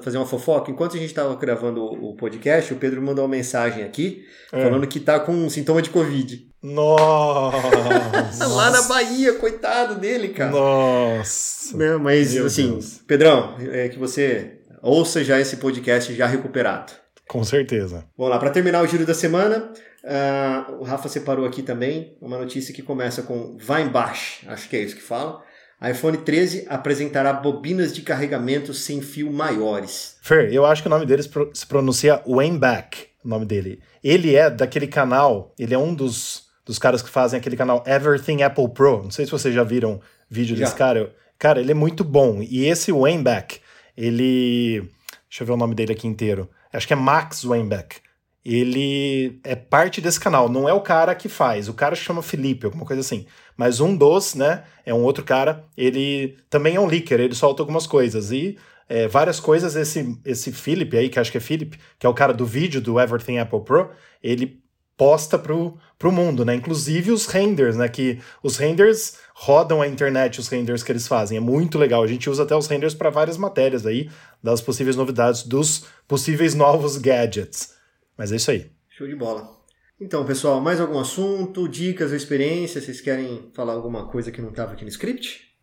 Speaker 1: fazer uma fofoca? Enquanto a gente estava gravando o podcast, o Pedro mandou uma mensagem aqui, é. falando que tá com um sintoma de Covid.
Speaker 2: Nossa!
Speaker 1: Lá na Bahia, coitado dele, cara.
Speaker 2: Nossa!
Speaker 1: Não, mas, Meu assim, Deus. Pedrão, é que você ouça já esse podcast já recuperado.
Speaker 2: Com certeza.
Speaker 1: Vamos lá, para terminar o giro da semana, uh, o Rafa separou aqui também uma notícia que começa com Weinbach, acho que é isso que fala iPhone 13 apresentará bobinas de carregamento sem fio maiores.
Speaker 2: Fer, eu acho que o nome dele se pronuncia Wayback, o nome dele. Ele é daquele canal, ele é um dos, dos caras que fazem aquele canal Everything Apple Pro. Não sei se vocês já viram vídeo já. desse cara. Cara, ele é muito bom. E esse Wayback, ele. Deixa eu ver o nome dele aqui inteiro. Acho que é Max Wayback ele é parte desse canal, não é o cara que faz. O cara chama Felipe, alguma coisa assim. Mas um dos, né, é um outro cara, ele também é um leaker, ele solta algumas coisas. E é, várias coisas, esse, esse Felipe aí, que acho que é Felipe, que é o cara do vídeo do Everything Apple Pro, ele posta pro, pro mundo, né? Inclusive os renders, né? Que os renders rodam a internet, os renders que eles fazem. É muito legal. A gente usa até os renders para várias matérias aí, das possíveis novidades, dos possíveis novos gadgets. Mas é isso aí.
Speaker 1: Show de bola. Então, pessoal, mais algum assunto, dicas ou experiências? Vocês querem falar alguma coisa que não estava aqui no script?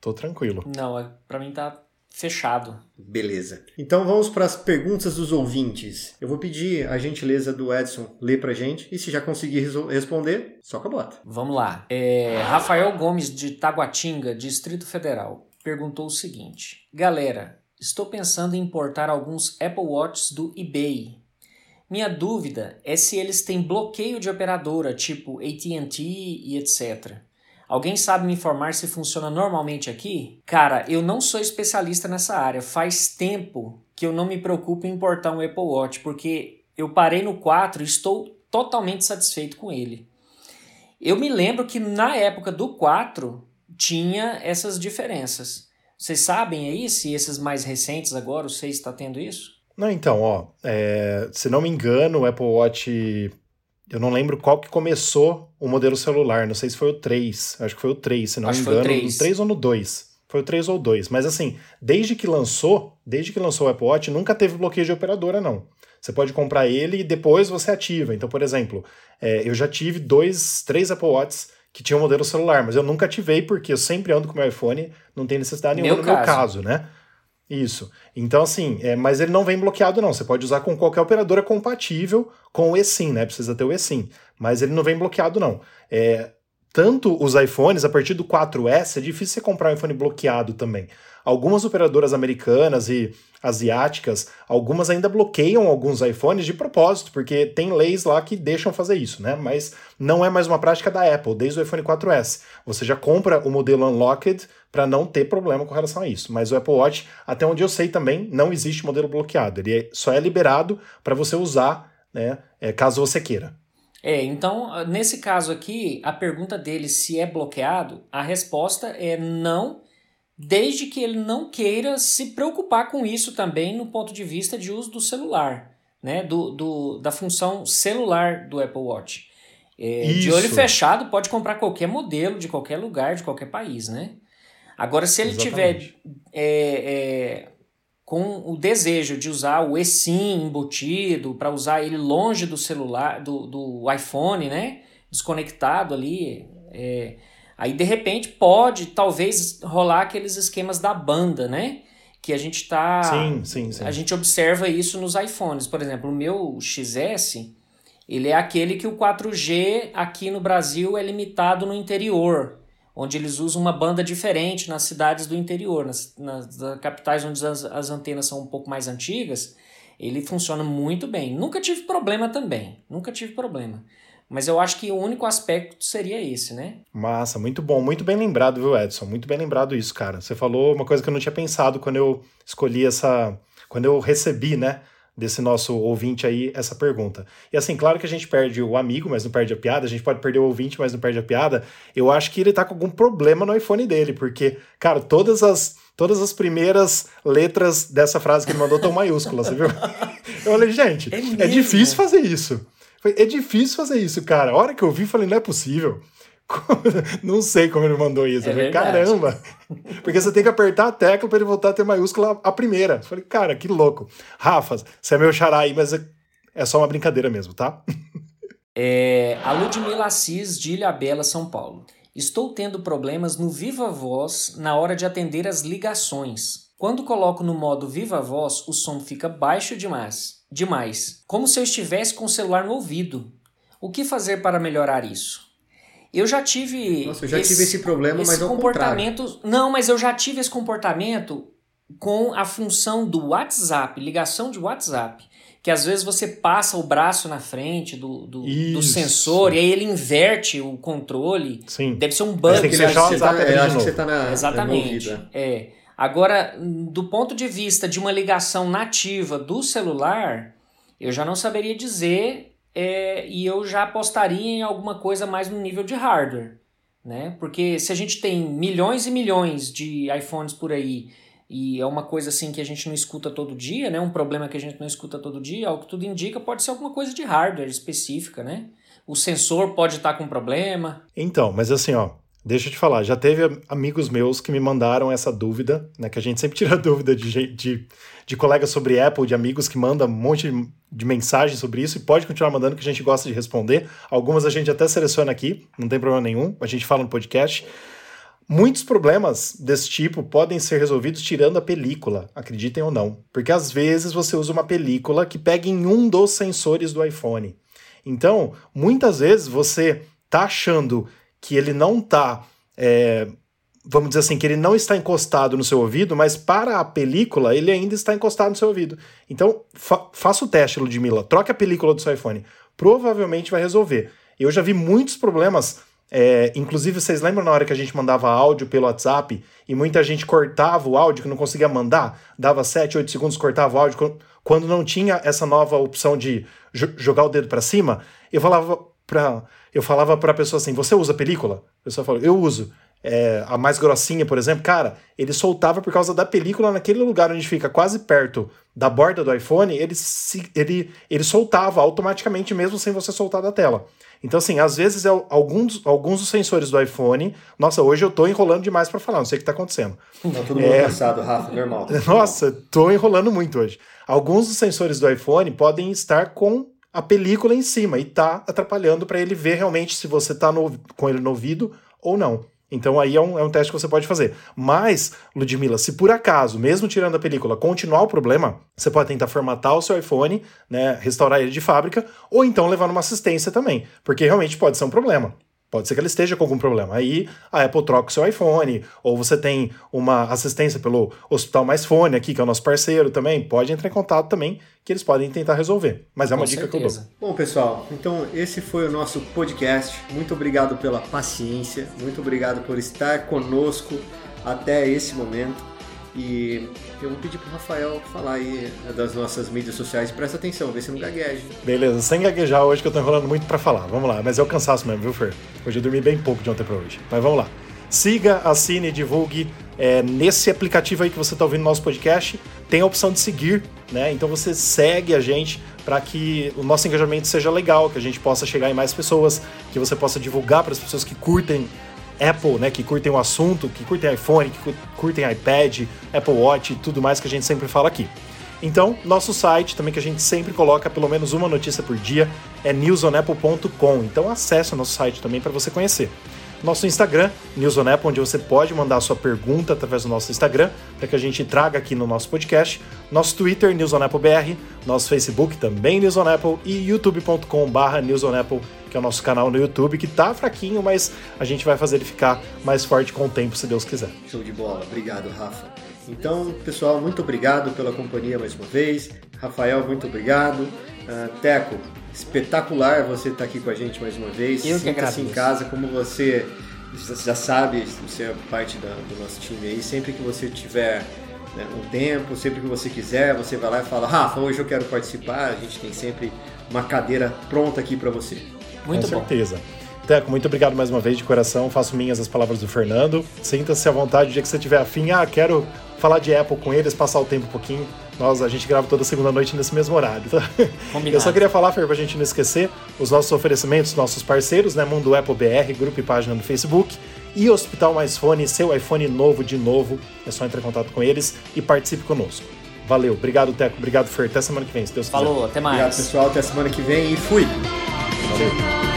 Speaker 2: Tô tranquilo.
Speaker 3: Não, é, para mim tá fechado.
Speaker 1: Beleza. Então vamos para as perguntas dos ouvintes. Eu vou pedir a gentileza do Edson ler pra gente e se já conseguir responder, só com a bota.
Speaker 3: Vamos lá. É, Rafael Gomes de Taguatinga, Distrito Federal, perguntou o seguinte: Galera, estou pensando em importar alguns Apple Watches do eBay minha dúvida é se eles têm bloqueio de operadora, tipo AT&T e etc. Alguém sabe me informar se funciona normalmente aqui? Cara, eu não sou especialista nessa área. Faz tempo que eu não me preocupo em importar um Apple Watch, porque eu parei no 4 e estou totalmente satisfeito com ele. Eu me lembro que na época do 4 tinha essas diferenças. Vocês sabem aí se esses mais recentes agora, o 6 está tendo isso?
Speaker 2: Não, então, ó, é, se não me engano, o Apple Watch. Eu não lembro qual que começou o modelo celular. Não sei se foi o 3. Acho que foi o 3, se não Acho me engano. Foi o 3. No 3 ou no 2. Foi o 3 ou o 2. Mas assim, desde que lançou, desde que lançou o Apple Watch, nunca teve bloqueio de operadora, não. Você pode comprar ele e depois você ativa. Então, por exemplo, é, eu já tive dois, três Apple Watches que tinham modelo celular, mas eu nunca ativei porque eu sempre ando com meu iPhone, não tem necessidade nenhuma meu no caso. meu caso, né? Isso. Então, assim, é, mas ele não vem bloqueado, não. Você pode usar com qualquer operadora compatível com o eSIM, né? Precisa ter o eSIM. Mas ele não vem bloqueado, não. É, tanto os iPhones, a partir do 4S, é difícil você comprar um iPhone bloqueado também. Algumas operadoras americanas e asiáticas, algumas ainda bloqueiam alguns iPhones de propósito, porque tem leis lá que deixam fazer isso, né? Mas não é mais uma prática da Apple, desde o iPhone 4S. Você já compra o modelo Unlocked para não ter problema com relação a isso. Mas o Apple Watch, até onde eu sei também, não existe modelo bloqueado. Ele é, só é liberado para você usar, né? É, caso você queira.
Speaker 3: É, então, nesse caso aqui, a pergunta dele se é bloqueado, a resposta é não desde que ele não queira se preocupar com isso também no ponto de vista de uso do celular, né? do, do da função celular do Apple Watch. É, de olho fechado, pode comprar qualquer modelo, de qualquer lugar, de qualquer país, né? Agora, se ele Exatamente. tiver é, é, com o desejo de usar o eSIM embutido, para usar ele longe do celular, do, do iPhone, né? Desconectado ali, é, Aí de repente pode, talvez, rolar aqueles esquemas da banda, né? Que a gente tá.
Speaker 2: Sim, sim, sim.
Speaker 3: A gente observa isso nos iPhones. Por exemplo, o meu XS, ele é aquele que o 4G aqui no Brasil é limitado no interior, onde eles usam uma banda diferente nas cidades do interior, nas, nas capitais onde as, as antenas são um pouco mais antigas, ele funciona muito bem. Nunca tive problema também, nunca tive problema. Mas eu acho que o único aspecto seria esse, né?
Speaker 2: Massa, muito bom, muito bem lembrado, viu, Edson? Muito bem lembrado isso, cara. Você falou uma coisa que eu não tinha pensado quando eu escolhi essa. Quando eu recebi, né? Desse nosso ouvinte aí, essa pergunta. E assim, claro que a gente perde o amigo, mas não perde a piada. A gente pode perder o ouvinte, mas não perde a piada. Eu acho que ele tá com algum problema no iPhone dele, porque, cara, todas as todas as primeiras letras dessa frase que ele mandou estão maiúsculas, você viu? Eu falei, gente, é, é difícil fazer isso. É difícil fazer isso, cara. A hora que eu vi, falei, não é possível. Não sei como ele mandou isso. É falei, caramba! Porque você tem que apertar a tecla para ele voltar a ter maiúscula a primeira. Eu falei, cara, que louco. Rafa, você é meu xará aí, mas é, é só uma brincadeira mesmo, tá?
Speaker 3: É, a Ludmila Assis, de Ilha Bela, São Paulo. Estou tendo problemas no Viva Voz na hora de atender as ligações. Quando coloco no modo Viva Voz, o som fica baixo demais, demais, como se eu estivesse com o celular no ouvido. O que fazer para melhorar isso? Eu já tive.
Speaker 1: Nossa, eu já esse, tive esse problema, esse mas ao comportamento.
Speaker 3: Contrário. Não, mas eu já tive esse comportamento com a função do WhatsApp, ligação de WhatsApp que às vezes você passa o braço na frente do, do, do, sensor e aí ele inverte o controle.
Speaker 2: Sim.
Speaker 3: Deve ser um bug.
Speaker 2: Tem que deixar o WhatsApp
Speaker 1: tá, acho que você tá na
Speaker 3: Exatamente. É. Agora, do ponto de vista de uma ligação nativa do celular, eu já não saberia dizer é, e eu já apostaria em alguma coisa mais no nível de hardware. Né? Porque se a gente tem milhões e milhões de iPhones por aí e é uma coisa assim que a gente não escuta todo dia, né? Um problema que a gente não escuta todo dia, ao que tudo indica, pode ser alguma coisa de hardware específica, né? O sensor pode estar com problema.
Speaker 2: Então, mas assim, ó, deixa eu te falar, já teve amigos meus que me mandaram essa dúvida, né? Que a gente sempre tira dúvida de, de, de colegas sobre Apple, de amigos que mandam um monte de mensagens sobre isso, e pode continuar mandando que a gente gosta de responder. Algumas a gente até seleciona aqui, não tem problema nenhum, a gente fala no podcast. Muitos problemas desse tipo podem ser resolvidos tirando a película, acreditem ou não. Porque às vezes você usa uma película que pega em um dos sensores do iPhone. Então, muitas vezes você tá achando que ele não tá. É, vamos dizer assim, que ele não está encostado no seu ouvido, mas para a película ele ainda está encostado no seu ouvido. Então, fa faça o teste, Ludmilla. Troque a película do seu iPhone. Provavelmente vai resolver. Eu já vi muitos problemas é, inclusive, vocês lembram na hora que a gente mandava áudio pelo WhatsApp e muita gente cortava o áudio que não conseguia mandar? Dava 7, 8 segundos, cortava o áudio. Quando não tinha essa nova opção de jogar o dedo para cima, eu falava para eu falava para a pessoa assim: Você usa película? A pessoa falou: Eu uso. É, a mais grossinha, por exemplo, cara, ele soltava por causa da película naquele lugar onde fica quase perto da borda do iPhone, ele, se, ele, ele soltava automaticamente mesmo sem você soltar da tela. Então, assim, às vezes é alguns, alguns dos sensores do iPhone. Nossa, hoje eu tô enrolando demais para falar, não sei o que tá acontecendo.
Speaker 1: Tá todo mundo é... cansado, Rafa, normal.
Speaker 2: Nossa, tô enrolando muito hoje. Alguns dos sensores do iPhone podem estar com a película em cima e tá atrapalhando para ele ver realmente se você tá no, com ele no ouvido ou não. Então aí é um, é um teste que você pode fazer. Mas, Ludmilla, se por acaso, mesmo tirando a película, continuar o problema, você pode tentar formatar o seu iPhone, né, restaurar ele de fábrica, ou então levar numa assistência também, porque realmente pode ser um problema. Pode ser que ela esteja com algum problema. Aí a Apple troca o seu iPhone, ou você tem uma assistência pelo Hospital Mais Fone aqui, que é o nosso parceiro também. Pode entrar em contato também, que eles podem tentar resolver. Mas é uma com dica certeza. que eu
Speaker 1: dou. Bom, pessoal, então esse foi o nosso podcast. Muito obrigado pela paciência, muito obrigado por estar conosco até esse momento. E eu vou pedir pro Rafael falar aí das nossas mídias sociais. Presta atenção, vê se não gagueja.
Speaker 2: Beleza, sem gaguejar hoje que eu tô enrolando muito para falar. Vamos lá, mas é o cansaço mesmo, viu, Fer? Hoje eu dormi bem pouco de ontem pra hoje. Mas vamos lá. Siga, assine, divulgue. É, nesse aplicativo aí que você está ouvindo nosso podcast, tem a opção de seguir, né? Então você segue a gente para que o nosso engajamento seja legal, que a gente possa chegar em mais pessoas, que você possa divulgar para as pessoas que curtem Apple, né, que curtem o assunto, que curtem iPhone, que curtem iPad, Apple Watch e tudo mais que a gente sempre fala aqui. Então, nosso site também que a gente sempre coloca pelo menos uma notícia por dia é newsonapple.com. Então, acesse o nosso site também para você conhecer. Nosso Instagram, newsonapple, onde você pode mandar a sua pergunta através do nosso Instagram, para que a gente traga aqui no nosso podcast. Nosso Twitter, newsonapplebr, nosso Facebook também newsonapple e youtube.com/newsonapple que é o nosso canal no YouTube, que tá fraquinho, mas a gente vai fazer ele ficar mais forte com o tempo, se Deus quiser.
Speaker 1: Show de bola, obrigado, Rafa. Então, pessoal, muito obrigado pela companhia mais uma vez. Rafael, muito obrigado. Uh, Teco, espetacular você estar tá aqui com a gente mais uma vez.
Speaker 3: Eu Sinta-se
Speaker 1: em casa, como você já sabe, você é parte da, do nosso time aí. Sempre que você tiver né, um tempo, sempre que você quiser, você vai lá e fala: Rafa, hoje eu quero participar. A gente tem sempre uma cadeira pronta aqui para você.
Speaker 3: Muito
Speaker 2: Com certeza. Teco, muito obrigado mais uma vez de coração. Faço minhas as palavras do Fernando. Sinta-se à vontade o dia que você tiver afim. Ah, quero falar de Apple com eles, passar o tempo um pouquinho. Nós, a gente grava toda segunda noite nesse mesmo horário, tá? Combinado. Eu só queria falar, Fer, pra gente não esquecer, os nossos oferecimentos, nossos parceiros, né? Mundo Apple BR, grupo e página no Facebook e Hospital Mais Fone, seu iPhone novo de novo. É só entrar em contato com eles e participe conosco. Valeu, obrigado, Teco, obrigado, Fer. Até semana que vem, se Deus
Speaker 3: quiser. Falou, até mais.
Speaker 1: Obrigado, pessoal. Até semana que vem e fui. 这个